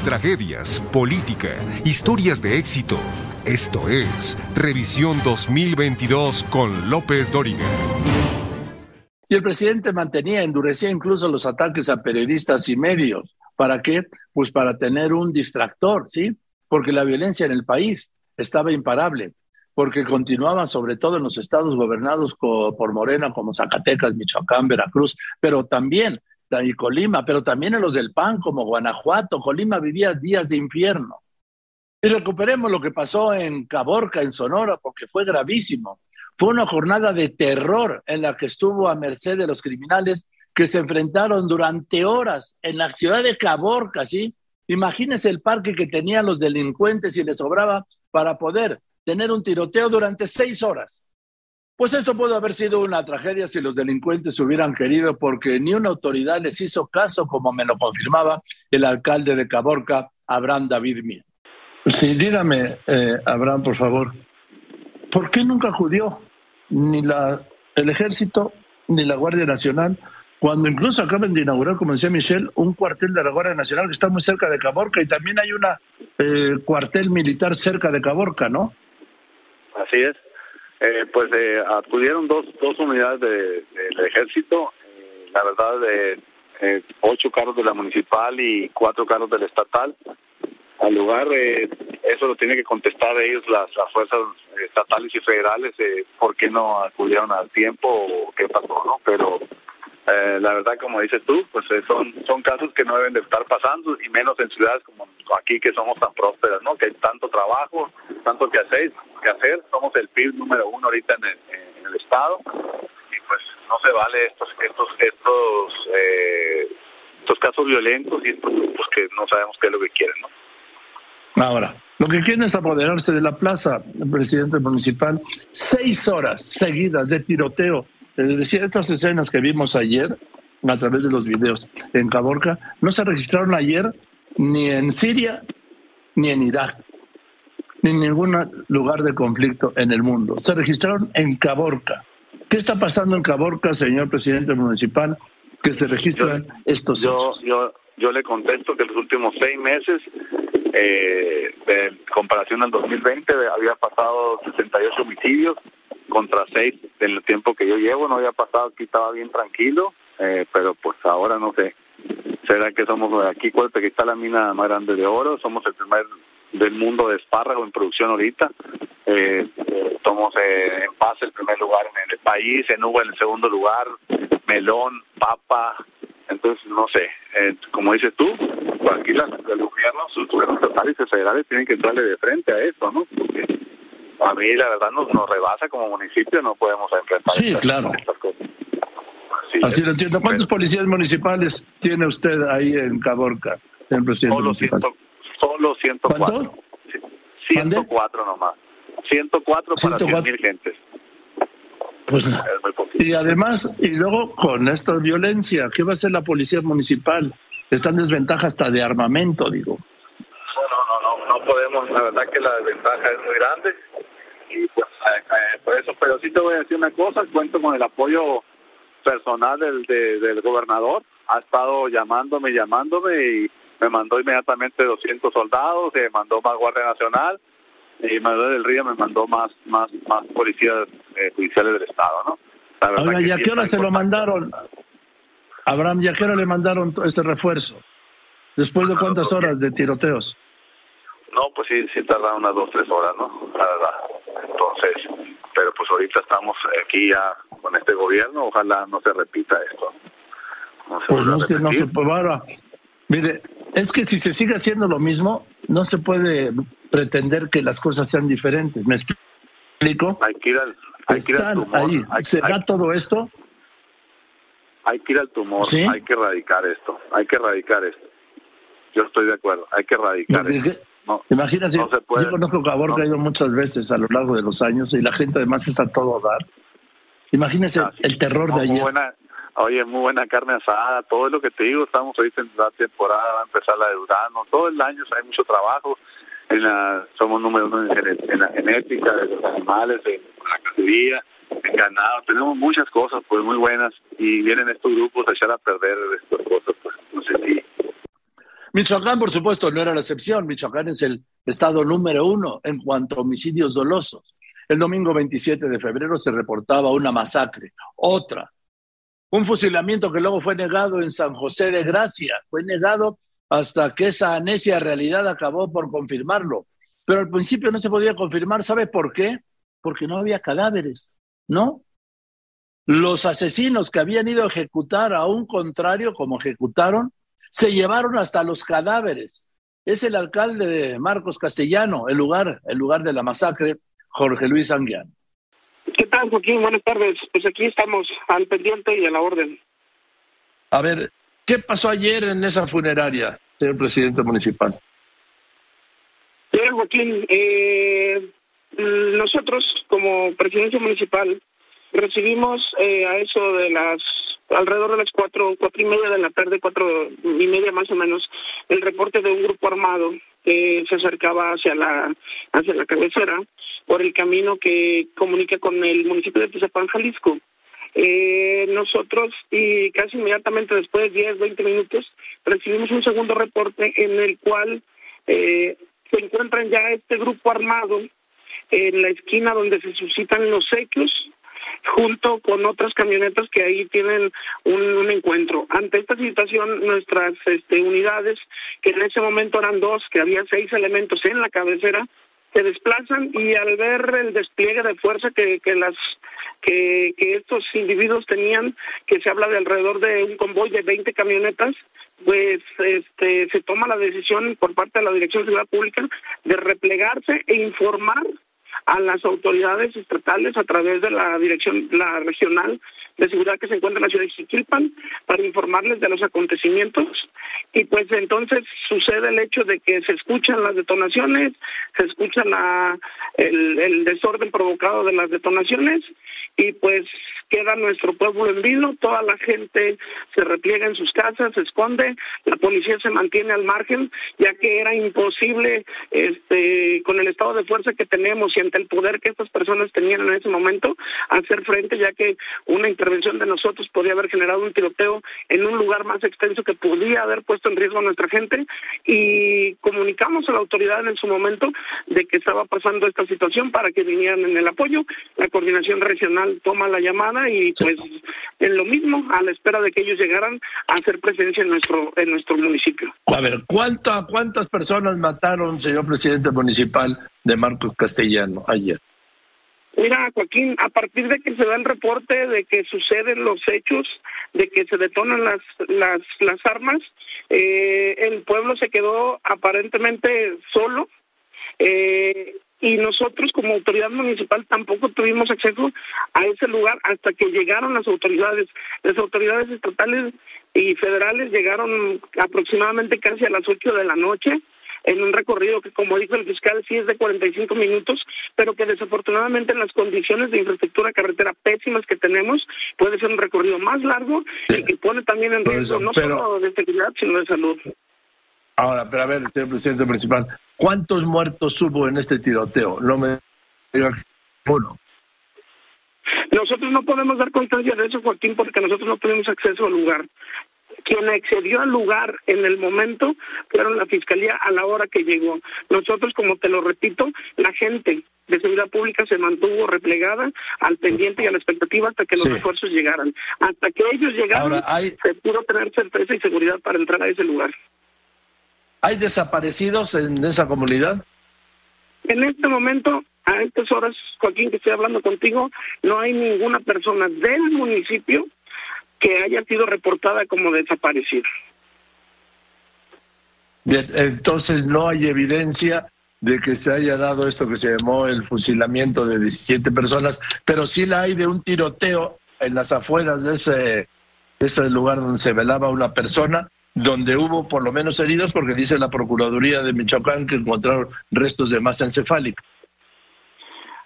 Tragedias, política, historias de éxito. Esto es Revisión 2022 con López Dóriga. Y el presidente mantenía, endurecía incluso los ataques a periodistas y medios. ¿Para qué? Pues para tener un distractor, ¿sí? Porque la violencia en el país estaba imparable, porque continuaba sobre todo en los estados gobernados por Morena como Zacatecas, Michoacán, Veracruz, pero también y Colima, pero también en los del PAN como Guanajuato. Colima vivía días de infierno. Y recuperemos lo que pasó en Caborca, en Sonora, porque fue gravísimo. Fue una jornada de terror en la que estuvo a merced de los criminales que se enfrentaron durante horas en la ciudad de Caborca, ¿sí? Imagínense el parque que tenían los delincuentes y les sobraba para poder tener un tiroteo durante seis horas. Pues esto pudo haber sido una tragedia si los delincuentes hubieran querido, porque ni una autoridad les hizo caso, como me lo confirmaba el alcalde de Caborca, Abraham David Mía. Sí, dígame, eh, Abraham, por favor, ¿por qué nunca acudió ni la, el ejército ni la Guardia Nacional cuando incluso acaban de inaugurar, como decía Michelle, un cuartel de la Guardia Nacional que está muy cerca de Caborca y también hay un eh, cuartel militar cerca de Caborca, ¿no? Así es. Eh, pues eh, acudieron dos, dos unidades del de, ejército, eh, la verdad, de eh, ocho carros de la municipal y cuatro carros del estatal. Al lugar, eso lo tiene que contestar ellos, las, las fuerzas estatales y federales, por qué no acudieron al tiempo o qué pasó, ¿no? Pero eh, la verdad, como dices tú, pues eh, son, son casos que no deben de estar pasando y menos en ciudades como aquí que somos tan prósperas, ¿no? Que hay tanto trabajo, tanto que hacer, que hacer. Somos el PIB número uno ahorita en el, estado y pues no se vale estos estos estos eh, estos casos violentos y estos grupos que no sabemos qué es lo que quieren, ¿no? Ahora, lo que quieren es apoderarse de la plaza, el presidente municipal, seis horas seguidas de tiroteo decía, estas escenas que vimos ayer a través de los videos en Caborca no se registraron ayer ni en Siria ni en Irak, ni en ningún lugar de conflicto en el mundo. Se registraron en Caborca. ¿Qué está pasando en Caborca, señor presidente municipal, que se registran estos yo, Yo, yo le contesto que los últimos seis meses, eh, de comparación al 2020, había pasado 68 homicidios, contra seis en el tiempo que yo llevo, no había pasado, aquí estaba bien tranquilo, eh, pero pues ahora no sé, será que somos aquí, cuéntate que está la mina más grande de oro, somos el primer del mundo de espárrago en producción ahorita, eh, somos eh, en paz el primer lugar en el país, en uva en el segundo lugar, melón, papa, entonces no sé, eh, como dices tú, pues aquí las, los gobiernos, los gobiernos estatales y federales tienen que entrarle de frente a eso, ¿no? Porque a mí la verdad nos, nos rebasa como municipio, no podemos enfrentar sí, claro. cosas. Así lo entiendo. ¿Cuántos policías municipales tiene usted ahí en Caborca, el presidente solo municipal? solo 104. ¿Cuánto? 104 nomás. 104 para 104. mil gentes. Pues, y además, y luego con esta violencia, ¿qué va a hacer la policía municipal? Está en desventaja hasta de armamento, digo. No, no, no, no, no podemos, la verdad que la desventaja es muy grande y pues eh, eh, por eso, pero sí te voy a decir una cosa, cuento con el apoyo personal del, del gobernador, ha estado llamándome, llamándome y me mandó inmediatamente 200 soldados, me mandó más Guardia Nacional y Manuel del Río me mandó más más más policías eh, judiciales del Estado, ¿no? Oiga, ¿y a qué hora se lo mandaron? Abraham, ¿y a qué hora le mandaron ese refuerzo? ¿Después de cuántas horas de tiroteos? No, pues sí, sí tarda unas dos, tres horas, ¿no? La verdad. Pero pues ahorita estamos aquí ya con este gobierno, ojalá no se repita esto. No pues no es que no se puede, ahora, mire, es que si se sigue haciendo lo mismo, no se puede pretender que las cosas sean diferentes. ¿Me explico? Hay que ir al, hay que ir al tumor. Ahí. ¿Se todo esto? Hay que ir al tumor, hay que erradicar esto, hay que erradicar esto. Yo estoy de acuerdo, hay que erradicar esto. No, Imagínate, yo conozco ha ido muchas veces a lo largo de los años y la gente además está todo a dar. Imagínese ah, el terror de ayer. Buena, oye, muy buena carne asada, todo lo que te digo, estamos ahorita en la temporada, va a empezar la de Urano, todo el año hay mucho trabajo, en la, somos número uno en, la genética de los animales, en la cacería, en ganado, tenemos muchas cosas pues muy buenas y vienen estos grupos a echar a perder estas cosas, pues no sé si Michoacán, por supuesto, no era la excepción. Michoacán es el estado número uno en cuanto a homicidios dolosos. El domingo 27 de febrero se reportaba una masacre, otra. Un fusilamiento que luego fue negado en San José de Gracia. Fue negado hasta que esa necia realidad acabó por confirmarlo. Pero al principio no se podía confirmar. ¿Sabe por qué? Porque no había cadáveres, ¿no? Los asesinos que habían ido a ejecutar a un contrario, como ejecutaron, se llevaron hasta los cadáveres. Es el alcalde de Marcos Castellano, el lugar, el lugar de la masacre, Jorge Luis Anguiano. ¿Qué tal, Joaquín? Buenas tardes. Pues aquí estamos al pendiente y a la orden. A ver, ¿qué pasó ayer en esa funeraria, señor presidente municipal? Bien, Joaquín, eh, nosotros como presidencia municipal recibimos eh, a eso de las alrededor de las cuatro, cuatro y media de la tarde, cuatro y media más o menos, el reporte de un grupo armado que se acercaba hacia la, hacia la cabecera por el camino que comunica con el municipio de Tizapán, Jalisco. Eh, nosotros, y casi inmediatamente después de 10, 20 minutos, recibimos un segundo reporte en el cual eh, se encuentran ya este grupo armado en la esquina donde se suscitan los secos junto con otras camionetas que ahí tienen un, encuentro. Ante esta situación, nuestras este, unidades, que en ese momento eran dos, que había seis elementos en la cabecera, se desplazan y al ver el despliegue de fuerza que, que las que, que estos individuos tenían, que se habla de alrededor de un convoy de 20 camionetas, pues este se toma la decisión por parte de la Dirección de Seguridad Pública de replegarse e informar a las autoridades estatales a través de la dirección, la regional de seguridad que se encuentra en la ciudad de Jiquilpan para informarles de los acontecimientos. Y pues entonces sucede el hecho de que se escuchan las detonaciones, se escucha la, el, el desorden provocado de las detonaciones y pues queda nuestro pueblo en vilo, toda la gente se repliega en sus casas, se esconde, la policía se mantiene al margen, ya que era imposible este con el estado de fuerza que tenemos y ante el poder que estas personas tenían en ese momento hacer frente, ya que una intervención de nosotros podría haber generado un tiroteo en un lugar más extenso que podía haber puesto en riesgo a nuestra gente. Y comunicamos a la autoridad en su momento de que estaba pasando esta situación para que vinieran en el apoyo, la coordinación regional toma la llamada y pues en lo mismo a la espera de que ellos llegaran a hacer presencia en nuestro en nuestro municipio. A ver, ¿cuánto, ¿cuántas personas mataron, señor presidente municipal de Marcos Castellano ayer? Mira, Joaquín, a partir de que se da el reporte de que suceden los hechos, de que se detonan las las, las armas, eh, el pueblo se quedó aparentemente solo. Eh, y nosotros como autoridad municipal tampoco tuvimos acceso a ese lugar hasta que llegaron las autoridades. Las autoridades estatales y federales llegaron aproximadamente casi a las ocho de la noche en un recorrido que, como dijo el fiscal, sí es de 45 minutos, pero que desafortunadamente en las condiciones de infraestructura carretera pésimas que tenemos, puede ser un recorrido más largo y que pone también en riesgo no solo de seguridad, sino de salud. Ahora, pero a ver, señor presidente municipal, ¿cuántos muertos hubo en este tiroteo? No me diga uno. Nosotros no podemos dar constancia de eso, Joaquín, porque nosotros no tenemos acceso al lugar. Quien accedió al lugar en el momento fueron la fiscalía a la hora que llegó. Nosotros, como te lo repito, la gente de seguridad pública se mantuvo replegada al pendiente y a la expectativa hasta que los esfuerzos llegaran. Hasta que ellos llegaron, se pudo tener certeza y seguridad para entrar a ese lugar. ¿Hay desaparecidos en esa comunidad? En este momento a estas horas, Joaquín, que estoy hablando contigo, no hay ninguna persona del municipio que haya sido reportada como desaparecida. Bien, entonces no hay evidencia de que se haya dado esto que se llamó el fusilamiento de 17 personas, pero sí la hay de un tiroteo en las afueras de ese, ese lugar donde se velaba una persona, donde hubo por lo menos heridos, porque dice la Procuraduría de Michoacán que encontraron restos de masa encefálica.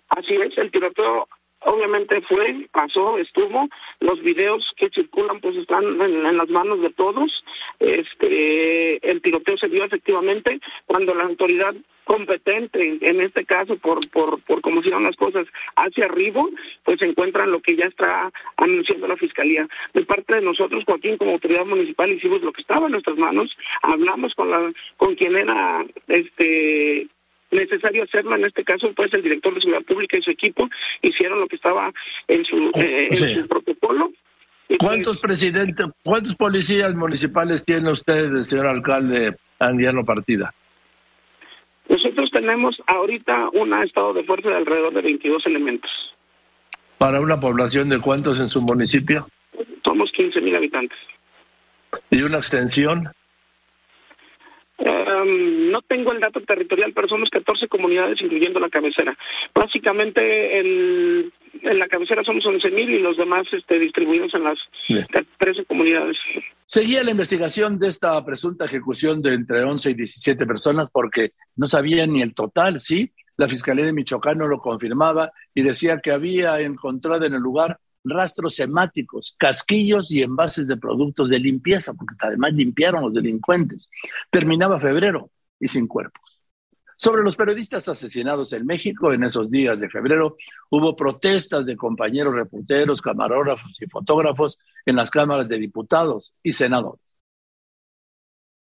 Así es, el tiroteo obviamente fue, pasó, estuvo, los videos que circulan pues están en, las manos de todos, este, el tiroteo se dio efectivamente cuando la autoridad competente, en este caso por, por, por cómo se las cosas hacia arriba, pues encuentran lo que ya está anunciando la Fiscalía. De parte de nosotros, Joaquín, como autoridad municipal, hicimos lo que estaba en nuestras manos, hablamos con la, con quien era este necesario hacerlo. En este caso, pues el director de Seguridad Pública y su equipo hicieron lo que estaba en su, oh, eh, en su protocolo. Pues, ¿Cuántos presidentes, cuántos policías municipales tiene usted, señor alcalde Andiano Partida? Nosotros tenemos ahorita un estado de fuerza de alrededor de 22 elementos. ¿Para una población de cuántos en su municipio? Somos 15 mil habitantes. ¿Y una extensión? Um, no tengo el dato territorial, pero somos 14 comunidades, incluyendo la cabecera. Básicamente, en la cabecera somos 11.000 y los demás este, distribuidos en las 13 comunidades. Seguía la investigación de esta presunta ejecución de entre 11 y 17 personas porque no sabían ni el total, ¿sí? La Fiscalía de Michoacán no lo confirmaba y decía que había encontrado en el lugar rastros semáticos, casquillos y envases de productos de limpieza, porque además limpiaron los delincuentes. Terminaba febrero y sin cuerpos. Sobre los periodistas asesinados en México, en esos días de febrero, hubo protestas de compañeros reporteros, camarógrafos y fotógrafos en las cámaras de diputados y senadores.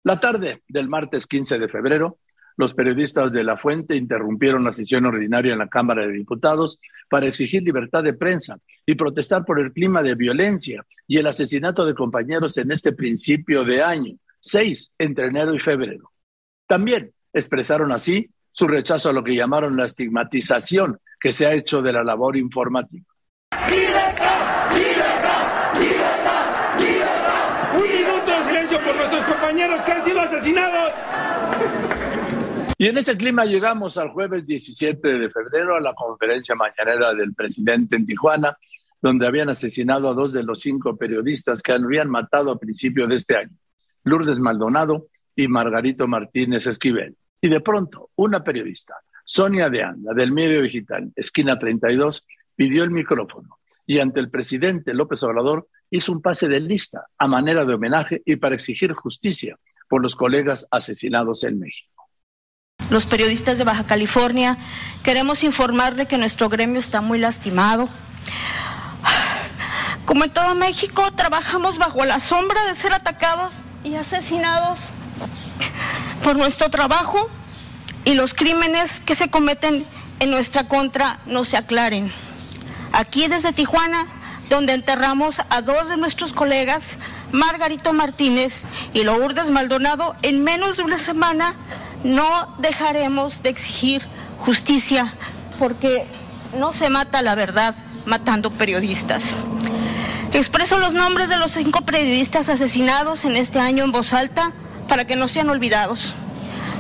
La tarde del martes 15 de febrero, los periodistas de La Fuente interrumpieron la sesión ordinaria en la Cámara de Diputados para exigir libertad de prensa y protestar por el clima de violencia y el asesinato de compañeros en este principio de año, seis entre enero y febrero. También expresaron así su rechazo a lo que llamaron la estigmatización que se ha hecho de la labor informativa. ¡Libertad! ¡Libertad! ¡Libertad! ¡Libertad! Un minuto de silencio por nuestros compañeros que han sido asesinados. Y en ese clima llegamos al jueves 17 de febrero a la conferencia mañanera del presidente en Tijuana, donde habían asesinado a dos de los cinco periodistas que habían matado a principio de este año, Lourdes Maldonado y Margarito Martínez Esquivel. Y de pronto, una periodista, Sonia de Anda, del medio digital, esquina 32, pidió el micrófono y ante el presidente López Obrador hizo un pase de lista a manera de homenaje y para exigir justicia por los colegas asesinados en México los periodistas de Baja California, queremos informarle que nuestro gremio está muy lastimado. Como en todo México, trabajamos bajo la sombra de ser atacados y asesinados por nuestro trabajo y los crímenes que se cometen en nuestra contra no se aclaren. Aquí desde Tijuana, donde enterramos a dos de nuestros colegas, Margarito Martínez y Lourdes Maldonado, en menos de una semana no dejaremos de exigir justicia porque no se mata la verdad matando periodistas. Expreso los nombres de los cinco periodistas asesinados en este año en voz alta para que no sean olvidados.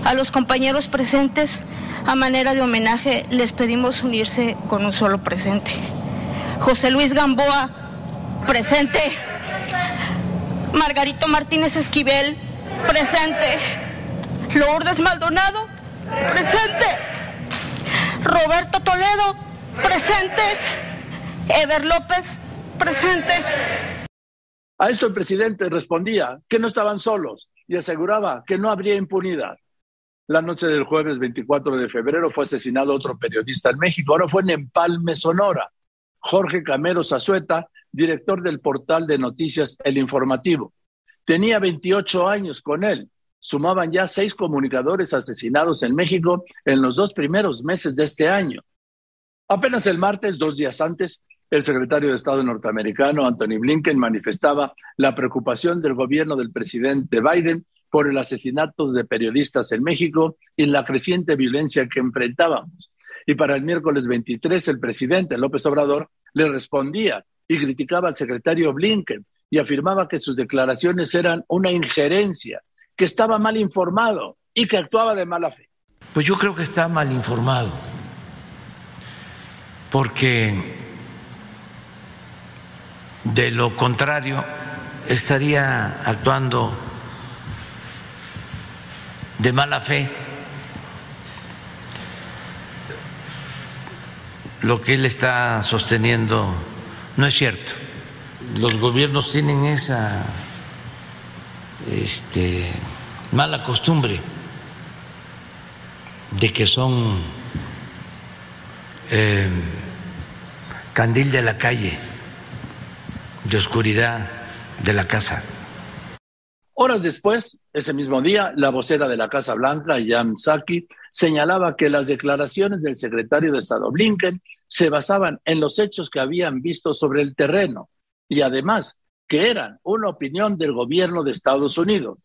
A los compañeros presentes, a manera de homenaje, les pedimos unirse con un solo presente. José Luis Gamboa, presente. Margarito Martínez Esquivel, presente. Lourdes Maldonado, presente. Roberto Toledo, presente. Ever López, presente. A esto el presidente respondía que no estaban solos y aseguraba que no habría impunidad. La noche del jueves 24 de febrero fue asesinado otro periodista en México. Ahora fue en Empalme, Sonora. Jorge Camero Zazueta, director del portal de noticias El Informativo. Tenía 28 años con él sumaban ya seis comunicadores asesinados en México en los dos primeros meses de este año. Apenas el martes, dos días antes, el secretario de Estado norteamericano, Anthony Blinken, manifestaba la preocupación del gobierno del presidente Biden por el asesinato de periodistas en México y la creciente violencia que enfrentábamos. Y para el miércoles 23, el presidente López Obrador le respondía y criticaba al secretario Blinken y afirmaba que sus declaraciones eran una injerencia, que estaba mal informado y que actuaba de mala fe. Pues yo creo que está mal informado, porque de lo contrario estaría actuando de mala fe. Lo que él está sosteniendo no es cierto. Los gobiernos tienen esa este, mala costumbre de que son eh, candil de la calle, de oscuridad de la casa. Horas después, ese mismo día, la vocera de la Casa Blanca, Jan Psaki, señalaba que las declaraciones del secretario de Estado Blinken se basaban en los hechos que habían visto sobre el terreno y además que eran una opinión del gobierno de Estados Unidos.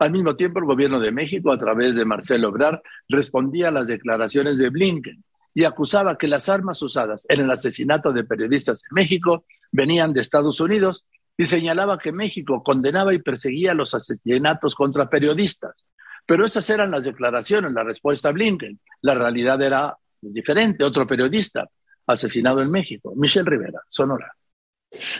Al mismo tiempo, el gobierno de México, a través de Marcelo Ebrard, respondía a las declaraciones de Blinken y acusaba que las armas usadas en el asesinato de periodistas en México venían de Estados Unidos y señalaba que México condenaba y perseguía los asesinatos contra periodistas. Pero esas eran las declaraciones, la respuesta a Blinken. La realidad era diferente. Otro periodista asesinado en México, Michelle Rivera, Sonora.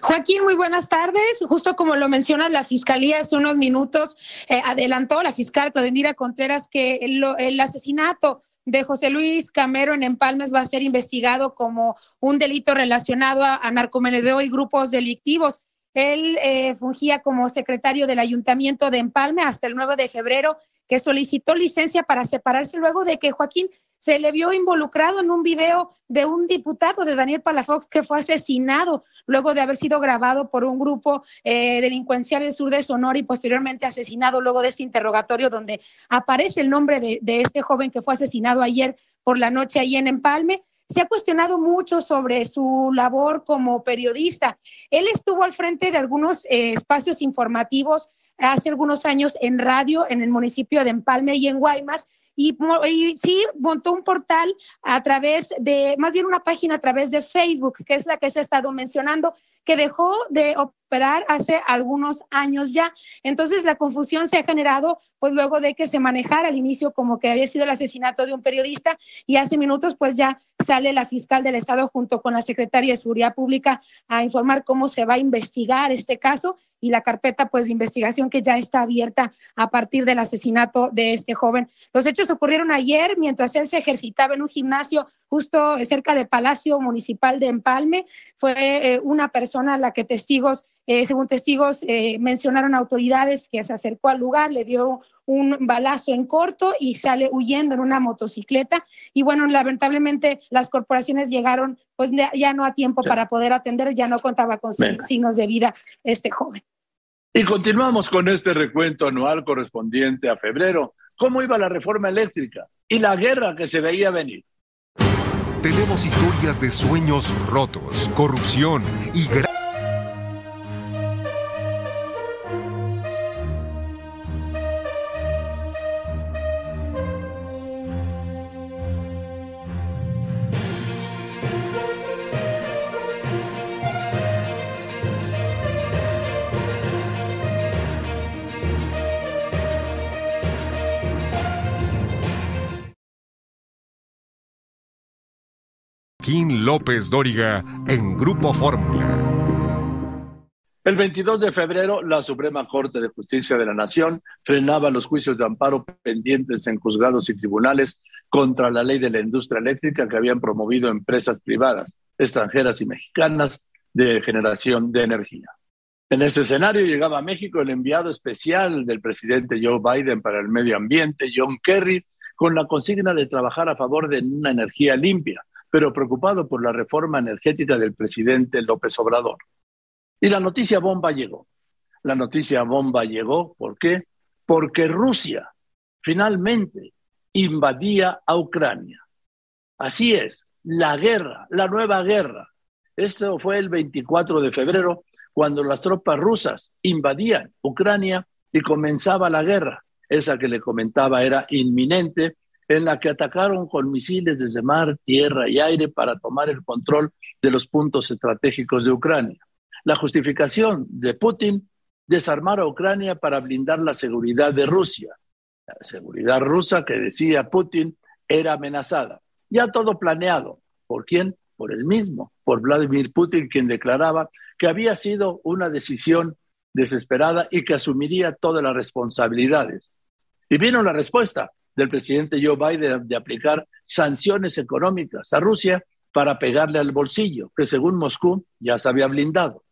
Joaquín, muy buenas tardes. Justo como lo menciona la Fiscalía hace unos minutos, eh, adelantó la fiscal Claudendira Contreras que el, el, asesinato de José Luis Camero en Empalmes va a ser investigado como un delito relacionado a, a narcomenudeo y grupos delictivos. Él eh, fungía como secretario del ayuntamiento de Empalme hasta el 9 de febrero, que solicitó licencia para separarse luego de que Joaquín se le vio involucrado en un video de un diputado de Daniel Palafox que fue asesinado luego de haber sido grabado por un grupo eh, delincuencial del sur de Sonora y posteriormente asesinado luego de ese interrogatorio donde aparece el nombre de, de este joven que fue asesinado ayer por la noche ahí en Empalme se ha cuestionado mucho sobre su labor como periodista. Él estuvo al frente de algunos eh, espacios informativos hace algunos años en radio en el municipio de Empalme y en Guaymas. Y, sí montó un portal a través de, más bien una página a través de Facebook, que es la que se ha estado mencionando, que dejó de operar hace algunos años ya. Entonces la confusión se ha generado pues luego de que se manejara al inicio como que había sido el asesinato de un periodista y hace minutos pues ya sale la fiscal del estado junto con la secretaria de Seguridad Pública a informar cómo se va a investigar este caso y la carpeta pues de investigación que ya está abierta a partir del asesinato de este joven. Los hechos ocurrieron ayer mientras él se ejercitaba en un gimnasio justo cerca del Palacio Municipal de Empalme. Fue eh, una persona a la que testigos, eh, según testigos, eh, mencionaron autoridades que se acercó al lugar, le dio un balazo en corto y sale huyendo en una motocicleta. Y bueno, lamentablemente las corporaciones llegaron pues ya no a tiempo para poder atender, ya no contaba con signos de vida este joven. Y continuamos con este recuento anual correspondiente a febrero. ¿Cómo iba la reforma eléctrica y la guerra que se veía venir? Tenemos historias de sueños rotos, corrupción y López Dóriga en Grupo Fórmula. El 22 de febrero, la Suprema Corte de Justicia de la Nación frenaba los juicios de amparo pendientes en juzgados y tribunales contra la ley de la industria eléctrica que habían promovido empresas privadas, extranjeras y mexicanas de generación de energía. En ese escenario llegaba a México el enviado especial del presidente Joe Biden para el medio ambiente, John Kerry, con la consigna de trabajar a favor de una energía limpia, pero preocupado por la reforma energética del presidente López Obrador. Y la noticia bomba llegó. La noticia bomba llegó, ¿por qué? Porque Rusia finalmente invadía a Ucrania. Así es, la guerra, la nueva guerra. Esto fue el 24 de febrero, cuando las tropas rusas invadían Ucrania y comenzaba la guerra. Esa que le comentaba era inminente en la que atacaron con misiles desde mar, tierra y aire para tomar el control de los puntos estratégicos de Ucrania. La justificación de Putin, desarmar a Ucrania para blindar la seguridad de Rusia. La seguridad rusa que decía Putin era amenazada. Ya todo planeado. ¿Por quién? Por él mismo, por Vladimir Putin, quien declaraba que había sido una decisión desesperada y que asumiría todas las responsabilidades. Y vino la respuesta del presidente Joe Biden de aplicar sanciones económicas a Rusia para pegarle al bolsillo, que según Moscú ya se había blindado.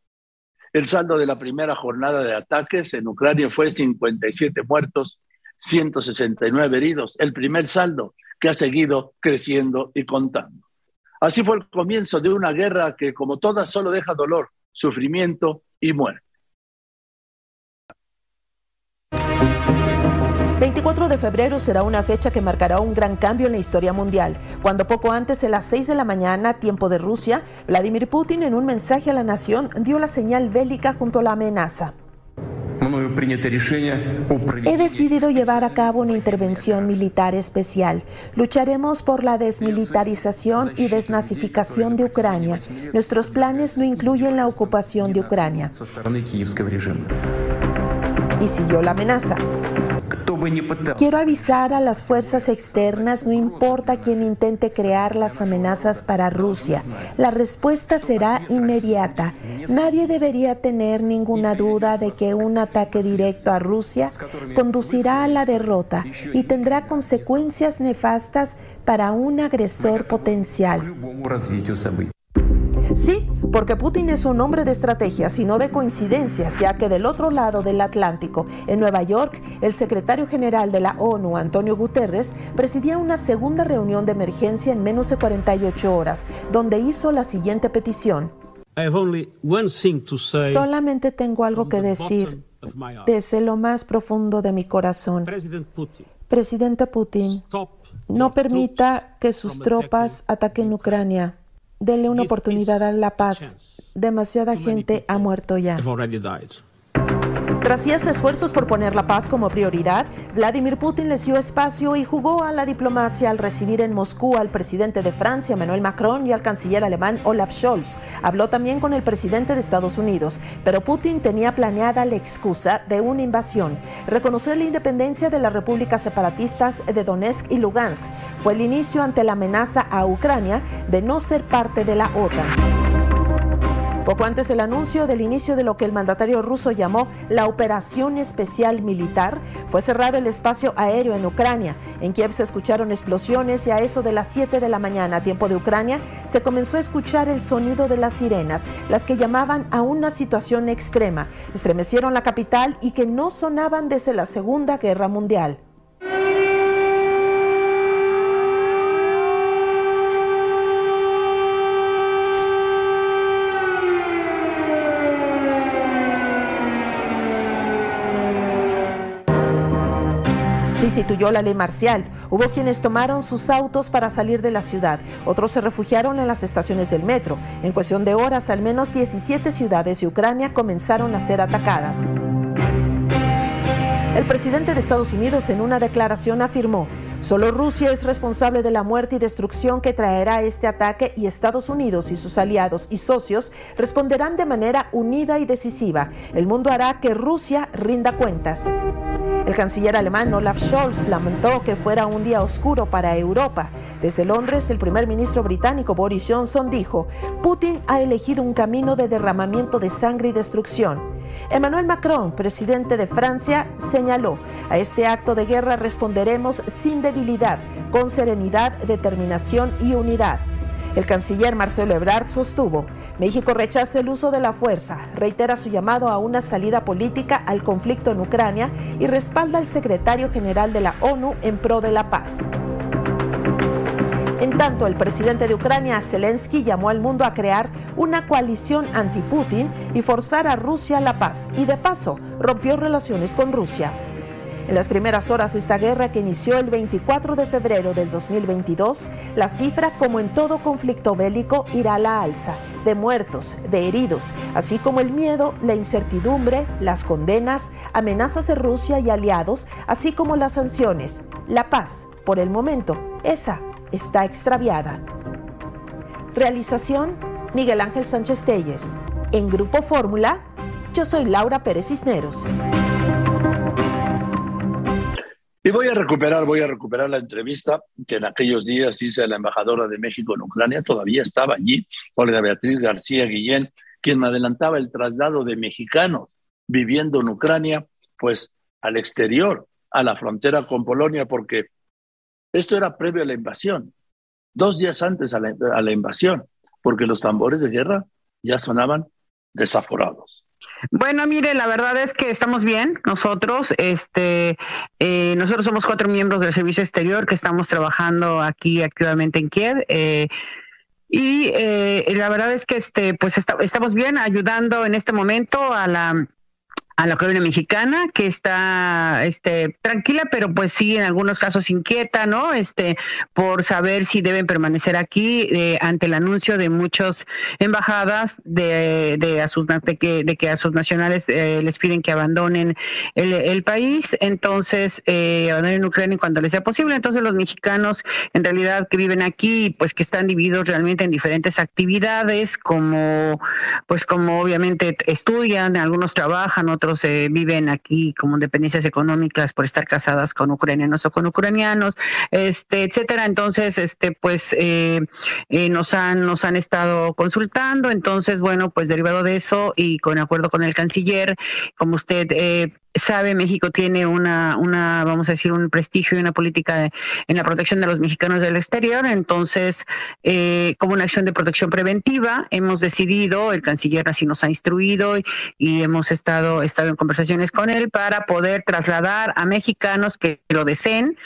El saldo de la primera jornada de ataques en Ucrania fue 57 muertos, 169 heridos, el primer saldo que ha seguido creciendo y contando. Así fue el comienzo de una guerra que, como todas, solo deja dolor, sufrimiento y muerte. 24 de febrero será una fecha que marcará un gran cambio en la historia mundial, cuando poco antes de las 6 de la mañana, tiempo de Rusia, Vladimir Putin en un mensaje a la nación dio la señal bélica junto a la amenaza. He decidido llevar a cabo una intervención militar especial. Lucharemos por la desmilitarización y desnazificación de Ucrania. Nuestros planes no incluyen la ocupación de Ucrania. Y siguió la amenaza. Quiero avisar a las fuerzas externas, no importa quién intente crear las amenazas para Rusia, la respuesta será inmediata. Nadie debería tener ninguna duda de que un ataque directo a Rusia conducirá a la derrota y tendrá consecuencias nefastas para un agresor potencial. Sí, porque Putin es un hombre de estrategias y no de coincidencias, ya que del otro lado del Atlántico, en Nueva York, el secretario general de la ONU, Antonio Guterres, presidía una segunda reunión de emergencia en menos de 48 horas, donde hizo la siguiente petición. Solamente tengo algo que decir desde lo más profundo de mi corazón. Presidente Putin, no permita que sus tropas ataquen Ucrania. Denle una oportunidad a la paz. Demasiada gente ha muerto ya. Tras 10 esfuerzos por poner la paz como prioridad, Vladimir Putin les dio espacio y jugó a la diplomacia al recibir en Moscú al presidente de Francia, Emmanuel Macron, y al canciller alemán Olaf Scholz. Habló también con el presidente de Estados Unidos, pero Putin tenía planeada la excusa de una invasión. Reconocer la independencia de las repúblicas separatistas de Donetsk y Lugansk fue el inicio ante la amenaza a Ucrania de no ser parte de la OTAN. Poco antes del anuncio del inicio de lo que el mandatario ruso llamó la operación especial militar, fue cerrado el espacio aéreo en Ucrania. En Kiev se escucharon explosiones y a eso de las 7 de la mañana, tiempo de Ucrania, se comenzó a escuchar el sonido de las sirenas, las que llamaban a una situación extrema. Estremecieron la capital y que no sonaban desde la Segunda Guerra Mundial. Instituyó la ley marcial. Hubo quienes tomaron sus autos para salir de la ciudad. Otros se refugiaron en las estaciones del metro. En cuestión de horas, al menos 17 ciudades de Ucrania comenzaron a ser atacadas. El presidente de Estados Unidos en una declaración afirmó, solo Rusia es responsable de la muerte y destrucción que traerá este ataque y Estados Unidos y sus aliados y socios responderán de manera unida y decisiva. El mundo hará que Rusia rinda cuentas. Canciller alemán Olaf Scholz lamentó que fuera un día oscuro para Europa. Desde Londres, el primer ministro británico Boris Johnson dijo, Putin ha elegido un camino de derramamiento de sangre y destrucción. Emmanuel Macron, presidente de Francia, señaló, a este acto de guerra responderemos sin debilidad, con serenidad, determinación y unidad. El canciller Marcelo Ebrard sostuvo, México rechaza el uso de la fuerza, reitera su llamado a una salida política al conflicto en Ucrania y respalda al secretario general de la ONU en pro de la paz. En tanto, el presidente de Ucrania, Zelensky, llamó al mundo a crear una coalición anti-Putin y forzar a Rusia a la paz, y de paso rompió relaciones con Rusia. En las primeras horas de esta guerra que inició el 24 de febrero del 2022, la cifra, como en todo conflicto bélico, irá a la alza, de muertos, de heridos, así como el miedo, la incertidumbre, las condenas, amenazas de Rusia y aliados, así como las sanciones. La paz por el momento, esa está extraviada. Realización, Miguel Ángel Sánchez Telles. En Grupo Fórmula, yo soy Laura Pérez Cisneros. Y voy a recuperar, voy a recuperar la entrevista que en aquellos días hice la embajadora de México en Ucrania, todavía estaba allí, Olga Beatriz García Guillén, quien me adelantaba el traslado de mexicanos viviendo en Ucrania, pues al exterior, a la frontera con Polonia, porque esto era previo a la invasión, dos días antes a a la invasión, porque los tambores de guerra ya sonaban desaforados. Bueno, mire, la verdad es que estamos bien nosotros. Este, eh, nosotros somos cuatro miembros del Servicio Exterior que estamos trabajando aquí activamente en Kiev. Eh, y eh, la verdad es que este, pues estamos bien ayudando en este momento a la a la colonia mexicana que está este tranquila pero pues sí en algunos casos inquieta no este por saber si deben permanecer aquí eh, ante el anuncio de muchas embajadas de, de, a sus, de, que, de que a sus nacionales eh, les piden que abandonen el, el país. Entonces eh, abandonen Ucrania cuando les sea posible. Entonces los mexicanos en realidad que viven aquí pues que están divididos realmente en diferentes actividades como pues como obviamente estudian algunos trabajan otros se viven aquí como dependencias económicas por estar casadas con ucranianos o con ucranianos, este, etcétera. Entonces, este, pues eh, eh, nos han nos han estado consultando. Entonces, bueno, pues derivado de eso y con acuerdo con el canciller, como usted eh, sabe, México tiene una, una, vamos a decir, un prestigio y una política en la protección de los mexicanos del exterior. Entonces, eh, como una acción de protección preventiva, hemos decidido, el canciller así nos ha instruido y, hemos estado, estado en conversaciones con él para poder trasladar a mexicanos que lo deseen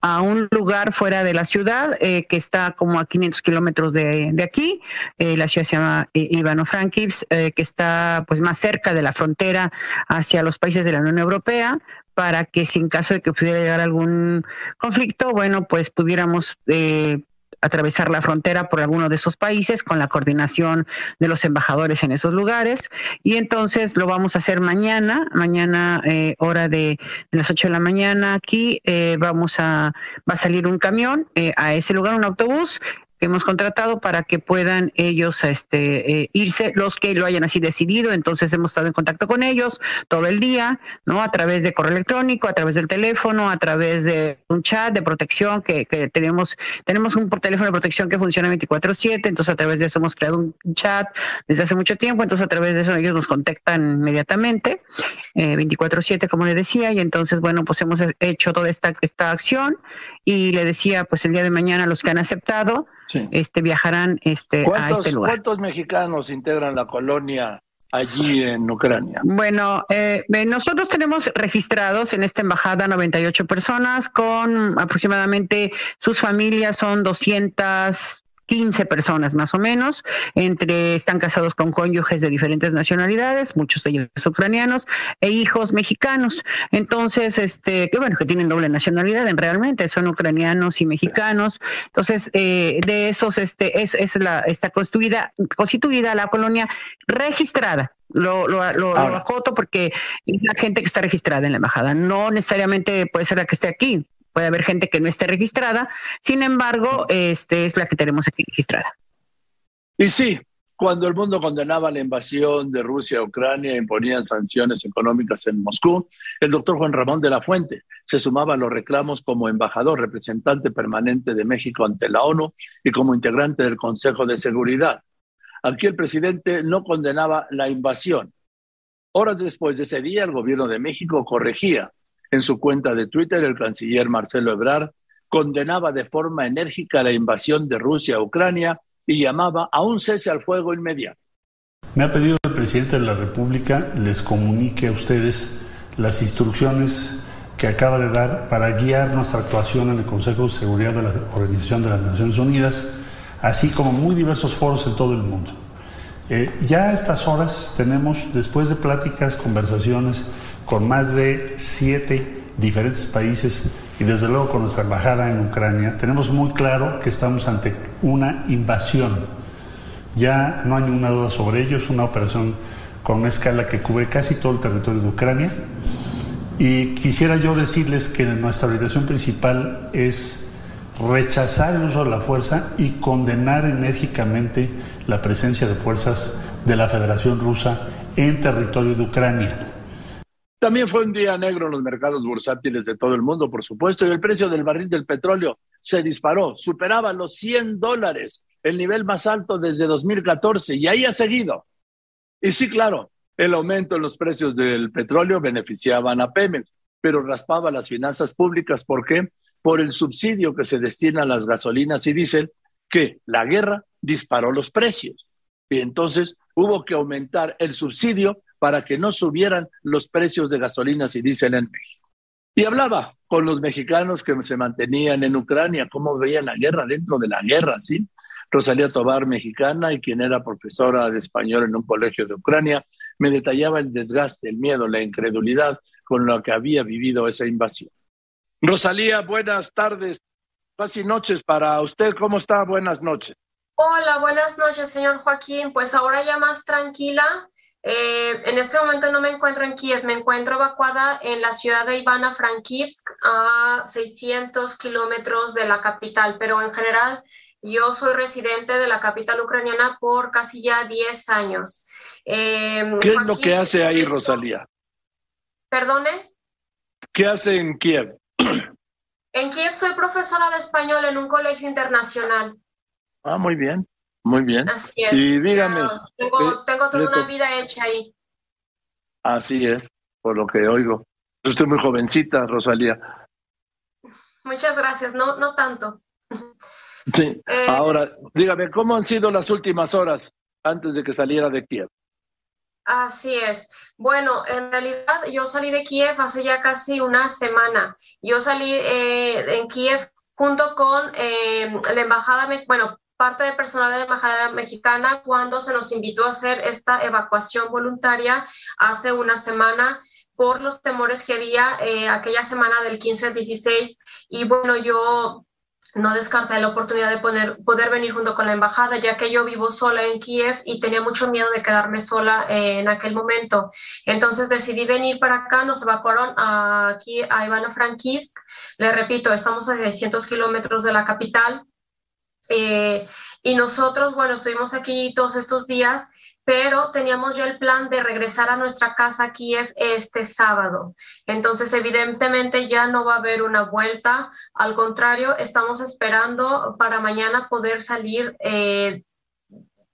a un lugar fuera de la ciudad, eh, que está como a 500 kilómetros de, de, aquí. Eh, la ciudad se llama Ivano-Frankivsk, que está pues más cerca de la frontera hacia los países de la Unión Europea para que si en caso de que pudiera llegar algún conflicto, bueno, pues pudiéramos eh, atravesar la frontera por alguno de esos países con la coordinación de los embajadores en esos lugares. Y entonces lo vamos a hacer mañana, mañana eh, hora de, las 8 de la mañana aquí, eh, vamos a, va a salir un camión a ese lugar, un autobús, que hemos contratado para que puedan ellos este, eh, irse, los que lo hayan así decidido. Entonces hemos estado en contacto con ellos todo el día, ¿no? A través de correo electrónico, a través del teléfono, a través de un chat de protección que, que tenemos, tenemos un teléfono de protección que funciona 24/7, entonces a través de eso hemos creado un chat desde hace mucho tiempo, entonces a través de eso ellos nos contactan inmediatamente, eh, 24/7 como le decía, y entonces bueno, pues hemos hecho toda esta, esta acción y le decía pues el día de mañana los que han aceptado, este, viajarán este, a este lugar. ¿Cuántos mexicanos integran la colonia allí en Ucrania? Bueno, eh, nosotros tenemos registrados en esta embajada 98 personas con aproximadamente sus familias son 200 15 personas más o menos, entre están casados con cónyuges de diferentes nacionalidades, muchos de ellos ucranianos, e hijos mexicanos. Entonces, este, que bueno, que tienen doble nacionalidad, en realmente son ucranianos y mexicanos. Entonces, eh, de esos, este, es, es la, está constituida, constituida la colonia registrada lo, lo, lo, acoto porque es la gente que está registrada en la embajada. No necesariamente puede ser la que esté aquí puede haber gente que no esté registrada, sin embargo, este es la que tenemos aquí registrada. Y sí, cuando el mundo condenaba la invasión de Rusia a Ucrania e imponían sanciones económicas en Moscú, el doctor Juan Ramón de la Fuente se sumaba a los reclamos como embajador, representante permanente de México ante la ONU y como integrante del Consejo de Seguridad. Aquí el presidente no condenaba la invasión. Horas después de ese día, el gobierno de México corregía en su cuenta de Twitter, el canciller Marcelo Ebrard condenaba de forma enérgica la invasión de Rusia a Ucrania y llamaba a un cese al fuego inmediato. Me ha pedido el presidente de la República les comunique a ustedes las instrucciones que acaba de dar para guiar nuestra actuación en el Consejo de Seguridad de la Organización de las Naciones Unidas, así como muy diversos foros en todo el mundo. Eh, ya a estas horas tenemos, después de pláticas, conversaciones con más de siete diferentes países y desde luego con nuestra embajada en Ucrania, tenemos muy claro que estamos ante una invasión. Ya no hay ninguna duda sobre ello, es una operación con una escala que cubre casi todo el territorio de Ucrania. Y quisiera yo decirles que nuestra orientación principal es rechazar el uso de la fuerza y condenar enérgicamente la presencia de fuerzas de la Federación Rusa en territorio de Ucrania. También fue un día negro en los mercados bursátiles de todo el mundo, por supuesto, y el precio del barril del petróleo se disparó, superaba los 100 dólares, el nivel más alto desde 2014, y ahí ha seguido. Y sí, claro, el aumento en los precios del petróleo beneficiaban a Pemex, pero raspaba las finanzas públicas. ¿Por qué? Por el subsidio que se destina a las gasolinas y diésel, que la guerra disparó los precios. Y entonces hubo que aumentar el subsidio para que no subieran los precios de gasolinas y diésel en México. Y hablaba con los mexicanos que se mantenían en Ucrania, cómo veían la guerra dentro de la guerra, ¿sí? Rosalía Tobar, mexicana y quien era profesora de español en un colegio de Ucrania, me detallaba el desgaste, el miedo, la incredulidad con lo que había vivido esa invasión. Rosalía, buenas tardes, casi noches para usted. ¿Cómo está? Buenas noches. Hola, buenas noches, señor Joaquín. Pues ahora ya más tranquila. Eh, en este momento no me encuentro en Kiev, me encuentro evacuada en la ciudad de Ivana-Frankivsk, a 600 kilómetros de la capital, pero en general yo soy residente de la capital ucraniana por casi ya 10 años. Eh, ¿Qué es lo que hace ahí, Rosalía? ¿Perdone? ¿Qué hace en Kiev? En Kiev soy profesora de español en un colegio internacional. Ah, muy bien, muy bien. Así es. Y dígame. tengo, tengo toda una vida hecha ahí. Así es, por lo que oigo. Usted es muy jovencita, Rosalía. Muchas gracias, no, no tanto. Sí. Eh, Ahora, dígame, ¿cómo han sido las últimas horas antes de que saliera de Kiev? Así es. Bueno, en realidad yo salí de Kiev hace ya casi una semana. Yo salí eh, en Kiev junto con eh, la embajada, bueno, parte del personal de la embajada mexicana cuando se nos invitó a hacer esta evacuación voluntaria hace una semana por los temores que había eh, aquella semana del 15 al 16. Y bueno, yo no descarté la oportunidad de poner, poder venir junto con la embajada, ya que yo vivo sola en Kiev y tenía mucho miedo de quedarme sola eh, en aquel momento. Entonces decidí venir para acá, nos evacuaron aquí a Ivano-Frankivsk. Le repito, estamos a 600 kilómetros de la capital. Eh, y nosotros, bueno, estuvimos aquí todos estos días pero teníamos ya el plan de regresar a nuestra casa a Kiev este sábado. Entonces, evidentemente ya no va a haber una vuelta. Al contrario, estamos esperando para mañana poder salir eh,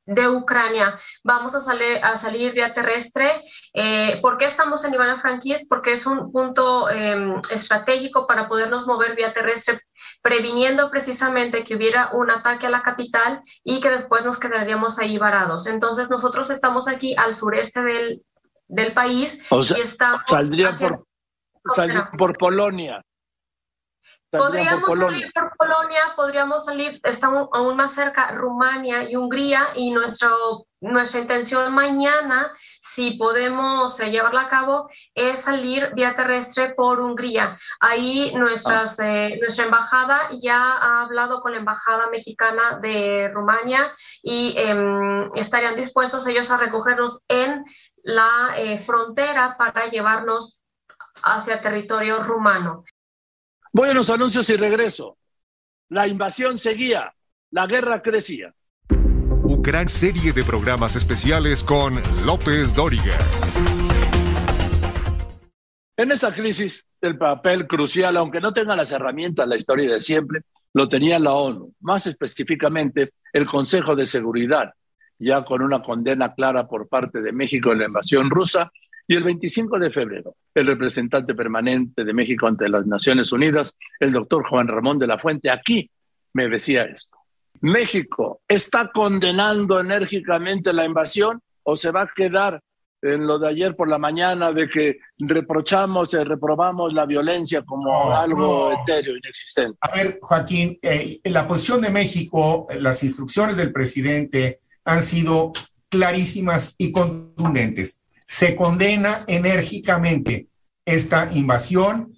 de Ucrania. Vamos a, salir a salir vía terrestre. Eh, ¿Por qué estamos en Ivana Frankis? Porque es un punto eh, estratégico para podernos mover vía terrestre, previniendo precisamente que hubiera un ataque a la capital y que después nos quedaríamos ahí varados. Entonces, nosotros estamos aquí al sureste del, del país y estamos... Saldría por, saldría por Polonia. Podríamos salir por Polonia, podríamos salir, estamos aún más cerca, Rumania y Hungría, y nuestro, nuestra intención mañana, si podemos eh, llevarla a cabo, es salir vía terrestre por Hungría. Ahí nuestras, eh, nuestra embajada ya ha hablado con la embajada mexicana de Rumania y em, estarían dispuestos ellos a recogernos en la eh, frontera para llevarnos hacia territorio rumano. Voy a los anuncios y regreso. La invasión seguía, la guerra crecía. Ucrania serie de programas especiales con López Dóriga. En esa crisis, el papel crucial, aunque no tenga las herramientas, la historia de siempre, lo tenía la ONU, más específicamente el Consejo de Seguridad, ya con una condena clara por parte de México en la invasión rusa y el 25 de febrero, el representante permanente de México ante las Naciones Unidas, el doctor Juan Ramón de la Fuente, aquí me decía esto. ¿México está condenando enérgicamente la invasión o se va a quedar en lo de ayer por la mañana de que reprochamos y reprobamos la violencia como algo etéreo, inexistente? A ver, Joaquín, eh, en la posición de México, las instrucciones del presidente han sido clarísimas y contundentes se condena enérgicamente esta invasión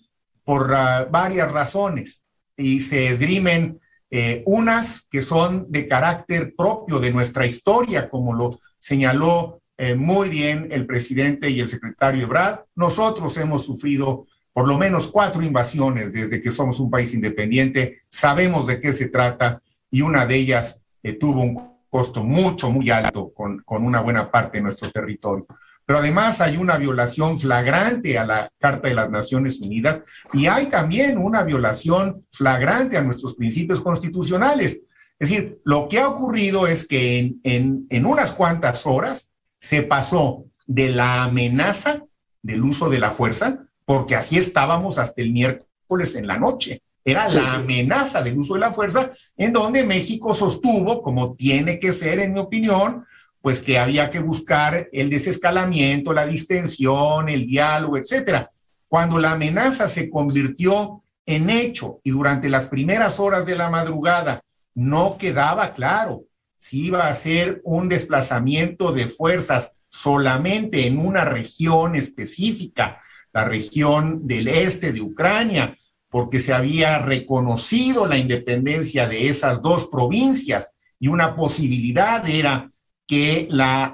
por varias razones y se esgrimen eh, unas que son de carácter propio de nuestra historia, como lo señaló eh, muy bien el presidente y el secretario Ebrard. Nosotros hemos sufrido por lo menos cuatro invasiones desde que somos un país independiente, sabemos de qué se trata y una de ellas eh, tuvo un costo mucho, muy alto con, con una buena parte de nuestro territorio. Pero además hay una violación flagrante a la Carta de las Naciones Unidas y hay también una violación flagrante a nuestros principios constitucionales. Es decir, lo que ha ocurrido es que en, en, en unas cuantas horas se pasó de la amenaza del uso de la fuerza, porque así estábamos hasta el miércoles en la noche. Era la amenaza del uso de la fuerza, en donde México sostuvo, como tiene que ser, en mi opinión, pues que había que buscar el desescalamiento, la distensión, el diálogo, etcétera. Cuando la amenaza se convirtió en hecho y durante las primeras horas de la madrugada no quedaba claro si iba a ser un desplazamiento de fuerzas solamente en una región específica, la región del este de Ucrania, porque se había reconocido la independencia de esas dos provincias y una posibilidad era que la,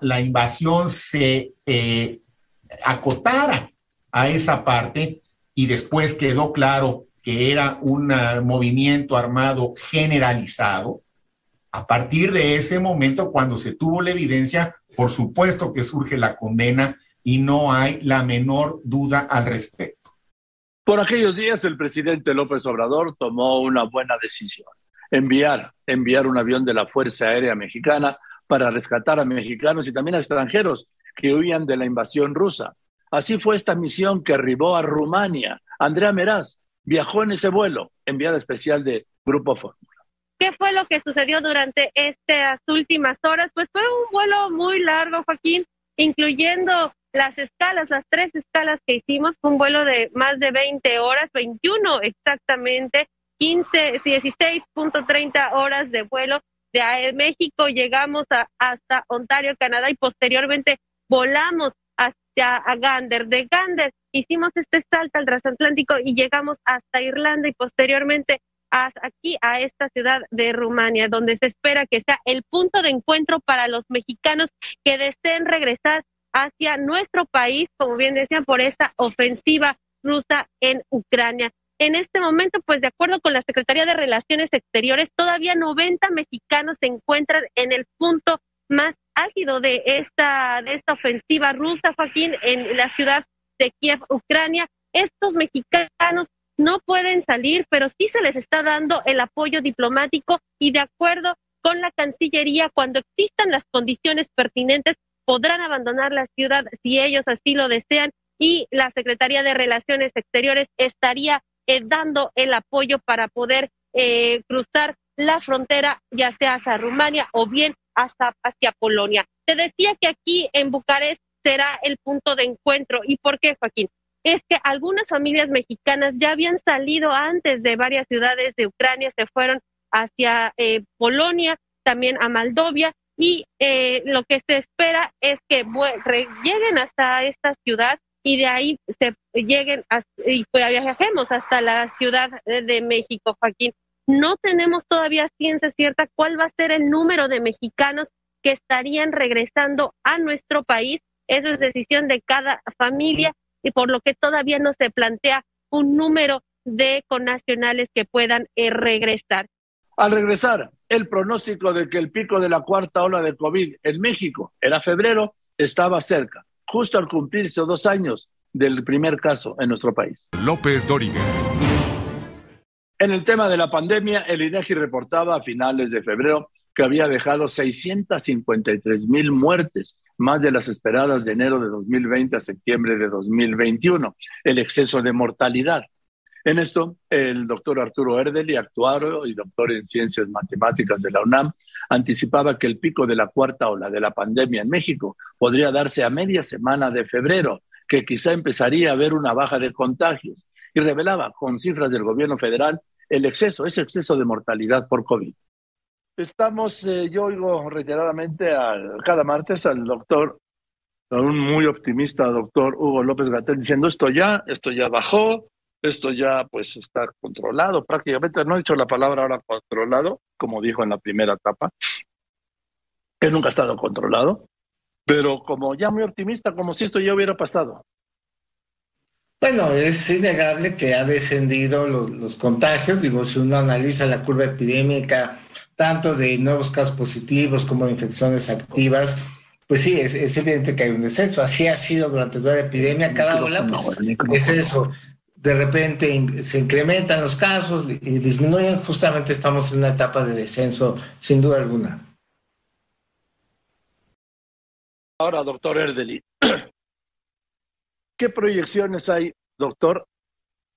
la, invasión se eh, acotara a esa parte y después quedó claro que era un movimiento armado generalizado. A partir de ese momento, cuando se tuvo la evidencia, por supuesto que surge la condena y no hay la menor duda al respecto. Por aquellos días el presidente López Obrador tomó una buena decisión, enviar, enviar un avión de la Fuerza Aérea Mexicana para rescatar a mexicanos y también a extranjeros que huían de la invasión rusa. Así fue esta misión que arribó a Rumania. Andrea Meraz viajó en ese vuelo, enviada especial de Grupo Fórmula. ¿Qué fue lo que sucedió durante estas últimas horas? Pues fue un vuelo muy largo, Joaquín, incluyendo las escalas, las tres escalas que hicimos, fue un vuelo de más de 20 horas, 21 exactamente, 15, 16.30 horas de vuelo de México, llegamos hasta Ontario, Canadá y posteriormente volamos hacia Gander. De Gander hicimos este salto al transatlántico y llegamos hasta Irlanda y posteriormente aquí a esta ciudad de Rumania, donde se espera que sea el punto de encuentro para los mexicanos que deseen regresar hacia nuestro país, como bien decían, por esta ofensiva rusa en Ucrania. En este momento, pues de acuerdo con la Secretaría de Relaciones Exteriores, todavía 90 mexicanos se encuentran en el punto más álgido de esta, de esta ofensiva rusa, Joaquín, en la ciudad de Kiev, Ucrania. Estos mexicanos no pueden salir, pero sí se les está dando el apoyo diplomático y de acuerdo con la Cancillería, cuando existan las condiciones pertinentes, podrán abandonar la ciudad si ellos así lo desean y la Secretaría de Relaciones Exteriores estaría eh, dando el apoyo para poder eh, cruzar la frontera, ya sea hacia Rumania o bien hasta hacia Polonia. Te decía que aquí en Bucarest será el punto de encuentro. ¿Y por qué, Joaquín? Es que algunas familias mexicanas ya habían salido antes de varias ciudades de Ucrania, se fueron hacia eh, Polonia, también a Moldovia, y eh, lo que se espera es que lleguen hasta esta ciudad y de ahí se lleguen y pues viajemos hasta la ciudad de México, Joaquín. No tenemos todavía ciencia cierta cuál va a ser el número de mexicanos que estarían regresando a nuestro país. Eso es decisión de cada familia y por lo que todavía no se plantea un número de connacionales que puedan eh, regresar. Al regresar, el pronóstico de que el pico de la cuarta ola de COVID en México era febrero estaba cerca, justo al cumplirse dos años del primer caso en nuestro país. López Dóriga. En el tema de la pandemia, el INEGI reportaba a finales de febrero que había dejado 653 mil muertes, más de las esperadas de enero de 2020 a septiembre de 2021. El exceso de mortalidad en esto, el doctor Arturo Erdeli, actuario y doctor en ciencias matemáticas de la UNAM, anticipaba que el pico de la cuarta ola de la pandemia en México podría darse a media semana de febrero, que quizá empezaría a haber una baja de contagios, y revelaba con cifras del gobierno federal el exceso, ese exceso de mortalidad por COVID. Estamos, eh, yo oigo reiteradamente cada martes al doctor, a un muy optimista doctor Hugo López Gatel, diciendo esto ya, esto ya bajó, esto ya pues está controlado prácticamente, no he dicho la palabra ahora controlado, como dijo en la primera etapa, que nunca ha estado controlado, pero como ya muy optimista, como si esto ya hubiera pasado. Bueno, es innegable que ha descendido los, contagios. Digo, si uno analiza la curva epidémica, tanto de nuevos casos positivos como de infecciones activas, pues sí, es, evidente que hay un descenso. Así ha sido durante toda la epidemia. Cada ola, pues, es eso. De repente se incrementan los casos y disminuyen. Justamente estamos en una etapa de descenso, sin duda alguna. Ahora, doctor Erdeli, ¿Qué proyecciones hay, doctor,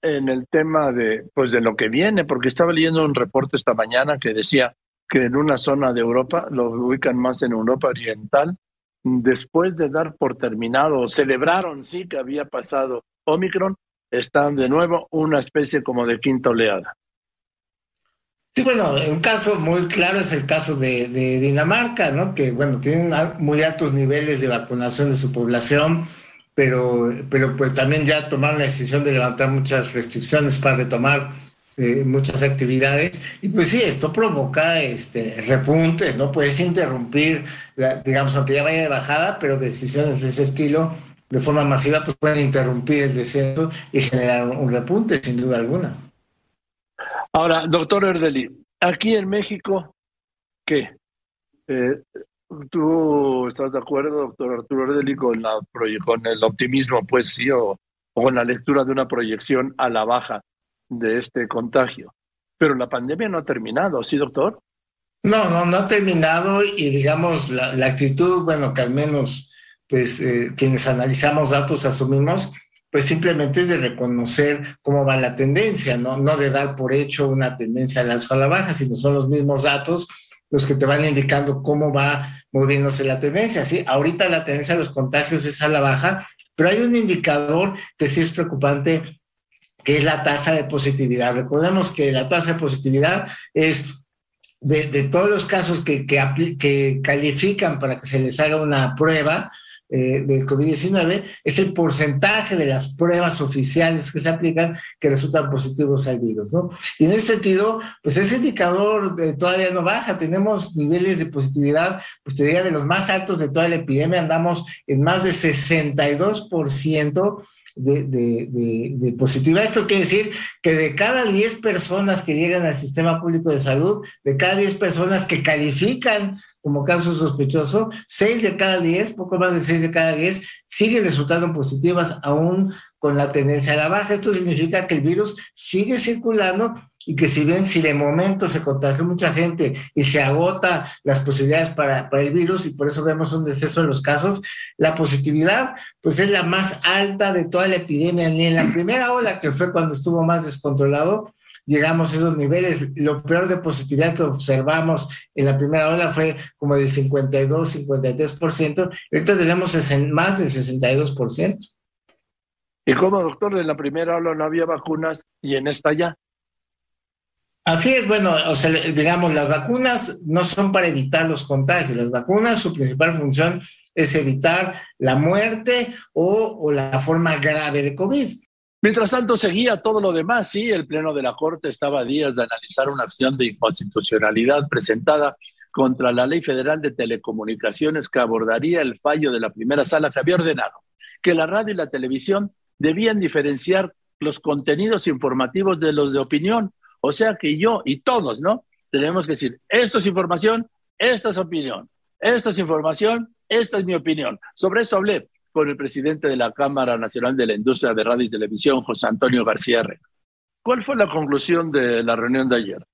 en el tema de, pues, de lo que viene? Porque estaba leyendo un reporte esta mañana que decía que en una zona de Europa, lo ubican más en Europa Oriental, después de dar por terminado, celebraron sí que había pasado Omicron, están de nuevo una especie como de quinta oleada. Sí, bueno, un caso muy claro es el caso de, de Dinamarca, ¿no? Que, bueno, tienen muy altos niveles de vacunación de su población pero, pero pues también ya tomaron la decisión de levantar muchas restricciones para retomar eh, muchas actividades y pues sí, esto provoca este, repuntes, ¿no? Puedes interrumpir, digamos, aunque ya vaya de bajada, pero decisiones de ese estilo de forma masiva pues pueden interrumpir el descenso y generar un repunte, sin duda alguna. Ahora, doctor Erdeli, aquí en México, ¿qué? Eh, ¿Tú estás de acuerdo, doctor Arturo Ardeli, con, la, con el optimismo, pues sí, o, con la lectura de una proyección a la baja de este contagio? Pero la pandemia no ha terminado, ¿sí, doctor? No, no, no ha terminado y digamos la, actitud, bueno, que al menos pues eh, quienes analizamos datos asumimos, pues simplemente es de reconocer cómo va la tendencia, ¿no? No de dar por hecho una tendencia a la alza a la baja, sino son los mismos datos los que te van indicando cómo va moviéndose la tendencia. ¿sí? Ahorita la tendencia de los contagios es a la baja, pero hay un indicador que sí es preocupante, que es la tasa de positividad. Recordemos que la tasa de positividad es de, todos los casos que, que califican para que se les haga una prueba, eh, del COVID-19 es el porcentaje de las pruebas oficiales que se aplican que resultan positivos al virus, ¿no? Y en ese sentido, pues ese indicador todavía no baja, tenemos niveles de positividad, pues te diría, de los más altos de toda la epidemia, andamos en más de 62% de, de, de, de, positividad. Esto quiere decir que de cada 10 personas que llegan al sistema público de salud, de cada 10 personas que califican como caso sospechoso, 6 de cada 10, poco más de 6 de cada 10, siguen resultando positivas aún con la tendencia a la baja. Esto significa que el virus sigue circulando y que si bien si de momento se contagió mucha gente y se agota las posibilidades para, para el virus y por eso vemos un deceso en los casos, la positividad pues es la más alta de toda la epidemia. Ni en la primera ola, que fue cuando estuvo más descontrolado, llegamos a esos niveles. Lo peor de positividad que observamos en la primera ola fue como de 52, 53%. Ahorita tenemos más de 62%. ¿Y cómo, doctor? En la primera ola no había vacunas y en esta ya. Así es, bueno, o sea, digamos, las vacunas no son para evitar los contagios. Las vacunas, su principal función es evitar la muerte o, o la forma grave de COVID. Mientras tanto, seguía todo lo demás. Sí, el Pleno de la Corte estaba a días de analizar una acción de inconstitucionalidad presentada contra la Ley Federal de Telecomunicaciones que abordaría el fallo de la primera sala que había ordenado que la radio y la televisión debían diferenciar los contenidos informativos de los de opinión. O sea que yo y todos, ¿no? Tenemos que decir, esto es información, esta es opinión, esto es información, esta es mi opinión. Sobre eso hablé con el presidente de la Cámara Nacional de la Industria de Radio y Televisión, José Antonio García Herrera. ¿Cuál fue la conclusión de la reunión de ayer?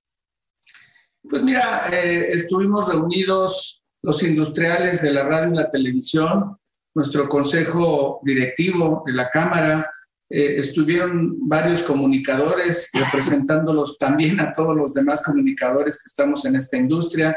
Pues mira, eh, estuvimos reunidos los industriales de la radio y la televisión, nuestro consejo directivo de la Cámara, eh, estuvieron varios comunicadores representándolos también a todos los demás comunicadores que estamos en esta industria,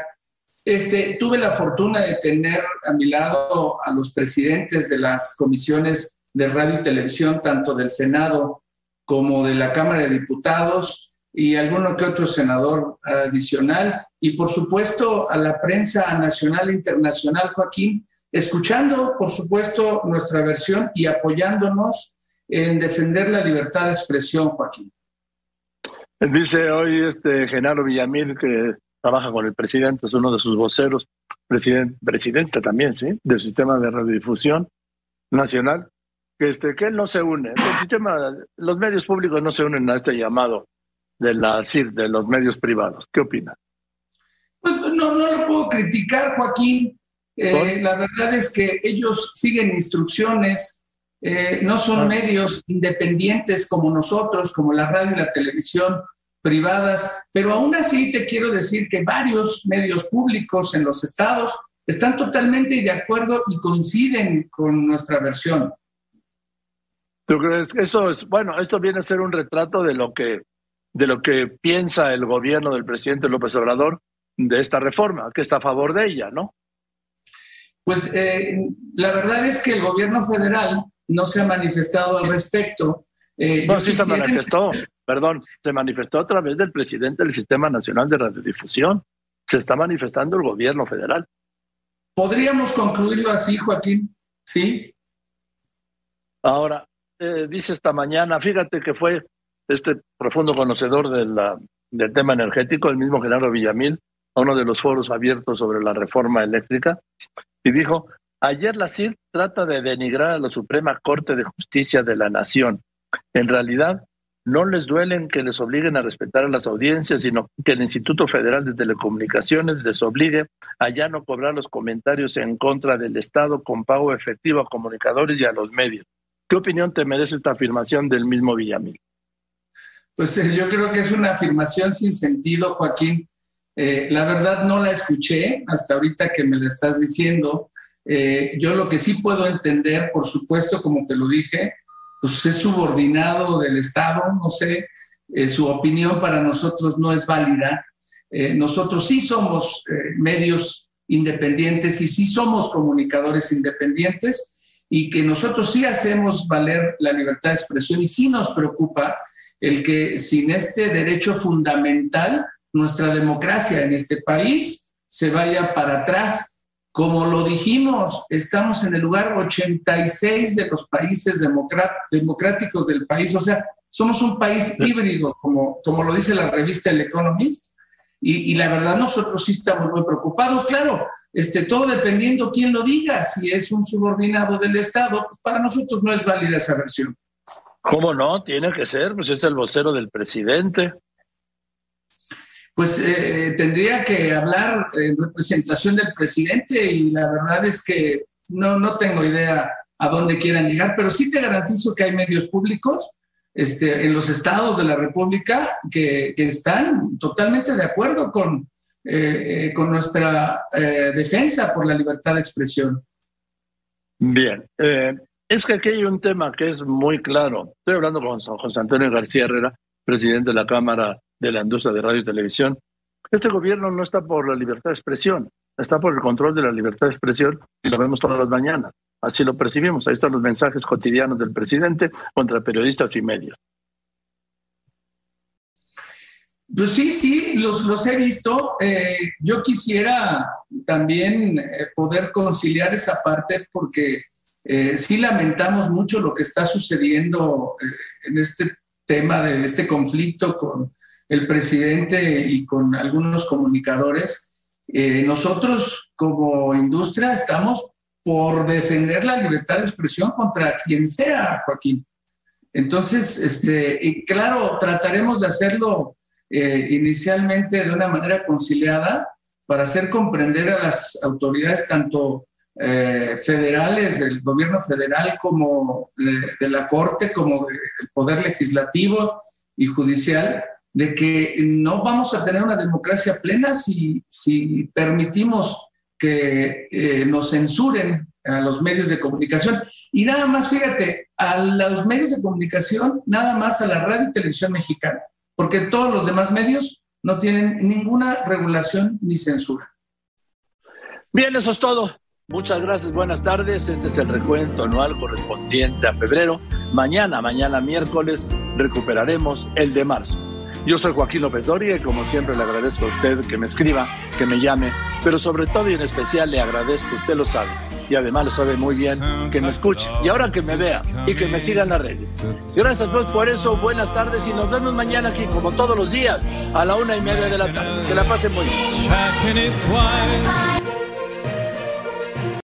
este, tuve la fortuna de tener a mi lado a los presidentes de las comisiones de radio y televisión, tanto del Senado como de la Cámara de Diputados y alguno que otro senador adicional. Y por supuesto a la prensa nacional e internacional, Joaquín, escuchando por supuesto nuestra versión y apoyándonos en defender la libertad de expresión, Joaquín. Dice hoy este Genaro Villamil que trabaja con el presidente, es uno de sus voceros, presidente, presidente también, ¿sí? Del sistema de radiodifusión nacional. que, este, que él no se une. El sistema, los medios públicos no se unen a este llamado de la CIR, de los medios privados. ¿Qué opina? Pues no, no lo puedo criticar, Joaquín. Eh, la verdad es que ellos siguen instrucciones, eh, no son ah. medios independientes como nosotros, como la radio y la televisión privadas, pero aún así te quiero decir que varios medios públicos en los estados están totalmente de acuerdo y coinciden con nuestra versión. ¿Tú crees que eso es, bueno, esto viene a ser un retrato de lo que, de lo que piensa el gobierno del presidente López Obrador de esta reforma, que está a favor de ella, ¿no? Pues eh, la verdad es que el gobierno federal no se ha manifestado al respecto. Eh, no, sí se manifestó, perdón, se manifestó a través del presidente del Sistema Nacional de Radiodifusión. Se está manifestando el gobierno federal. Podríamos concluirlo así, Joaquín, ¿sí? Ahora, eh, dice esta mañana, fíjate que fue este profundo conocedor del tema energético, el mismo Genaro Villamil, a uno de los foros abiertos sobre la reforma eléctrica, y dijo, ayer la CIR trata de denigrar a la Suprema Corte de Justicia de la Nación. En realidad, no les duelen que les obliguen a respetar a las audiencias, sino que el Instituto Federal de Telecomunicaciones les obligue a ya no cobrar los comentarios en contra del Estado con pago efectivo a comunicadores y a los medios. ¿Qué opinión te merece esta afirmación del mismo Villamil? Pues eh, yo creo que es una afirmación sin sentido, Joaquín. Eh, la verdad no la escuché hasta ahorita que me la estás diciendo. Eh, yo lo que sí puedo entender, por supuesto, como te lo dije, pues es subordinado del Estado, no sé, su opinión para nosotros no es válida. nosotros sí somos medios independientes y sí somos comunicadores independientes y que nosotros sí hacemos valer la libertad de expresión y sí nos preocupa el que sin este derecho fundamental nuestra democracia en este país se vaya para atrás. Como lo dijimos, estamos en el lugar 86 de los países democráticos del país, o sea, somos un país híbrido, como, como lo dice la revista El Economist, y, y la verdad nosotros sí estamos muy preocupados. Claro, este, todo dependiendo quién lo diga, si es un subordinado del Estado, pues para nosotros no es válida esa versión. ¿Cómo no? Tiene que ser, pues es el vocero del presidente. Pues eh, tendría que hablar en representación del presidente y la verdad es que no, no tengo idea a dónde quieran llegar, pero sí te garantizo que hay medios públicos este, en los estados de la República que, que están totalmente de acuerdo con, eh, eh, con nuestra eh, defensa por la libertad de expresión. Bien, es que aquí hay un tema que es muy claro. Estoy hablando con José Antonio García Herrera, presidente de la Cámara de la Industria de Radio y Televisión. Este gobierno no está por la libertad de expresión, está por el control de la libertad de expresión y lo vemos todas las mañanas. Así lo percibimos. Ahí están los mensajes cotidianos del presidente contra periodistas y medios. Pues sí, sí, los, los he visto. Eh, yo quisiera también eh, poder conciliar esa parte porque eh, sí lamentamos mucho lo que está sucediendo en este tema de este conflicto con el presidente y con algunos comunicadores. nosotros como industria estamos por defender la libertad de expresión contra quien sea, Joaquín. Entonces, este, claro, trataremos de hacerlo eh, inicialmente de una manera conciliada para hacer comprender a las autoridades tanto eh, federales del gobierno federal como de, la Corte, como del Poder Legislativo y Judicial, de que no vamos a tener una democracia plena si, permitimos que eh, nos censuren a los medios de comunicación. Y nada más, fíjate, a los medios de comunicación, nada más a la radio y televisión mexicana porque todos los demás medios no tienen ninguna regulación ni censura. Bien, eso es todo. Muchas gracias, buenas tardes. Este es el recuento anual correspondiente a febrero. Mañana, mañana miércoles, recuperaremos el de marzo. Yo soy Joaquín López Doria y como siempre le agradezco a usted que me escriba, que me llame, pero sobre todo y en especial le agradezco, usted lo sabe, y además lo sabe muy bien, que me escuche y ahora que me vea y que me siga en las redes. Gracias pues por eso, buenas tardes y nos vemos mañana aquí como todos los días a la una y media de la tarde. Que la pasen muy bien.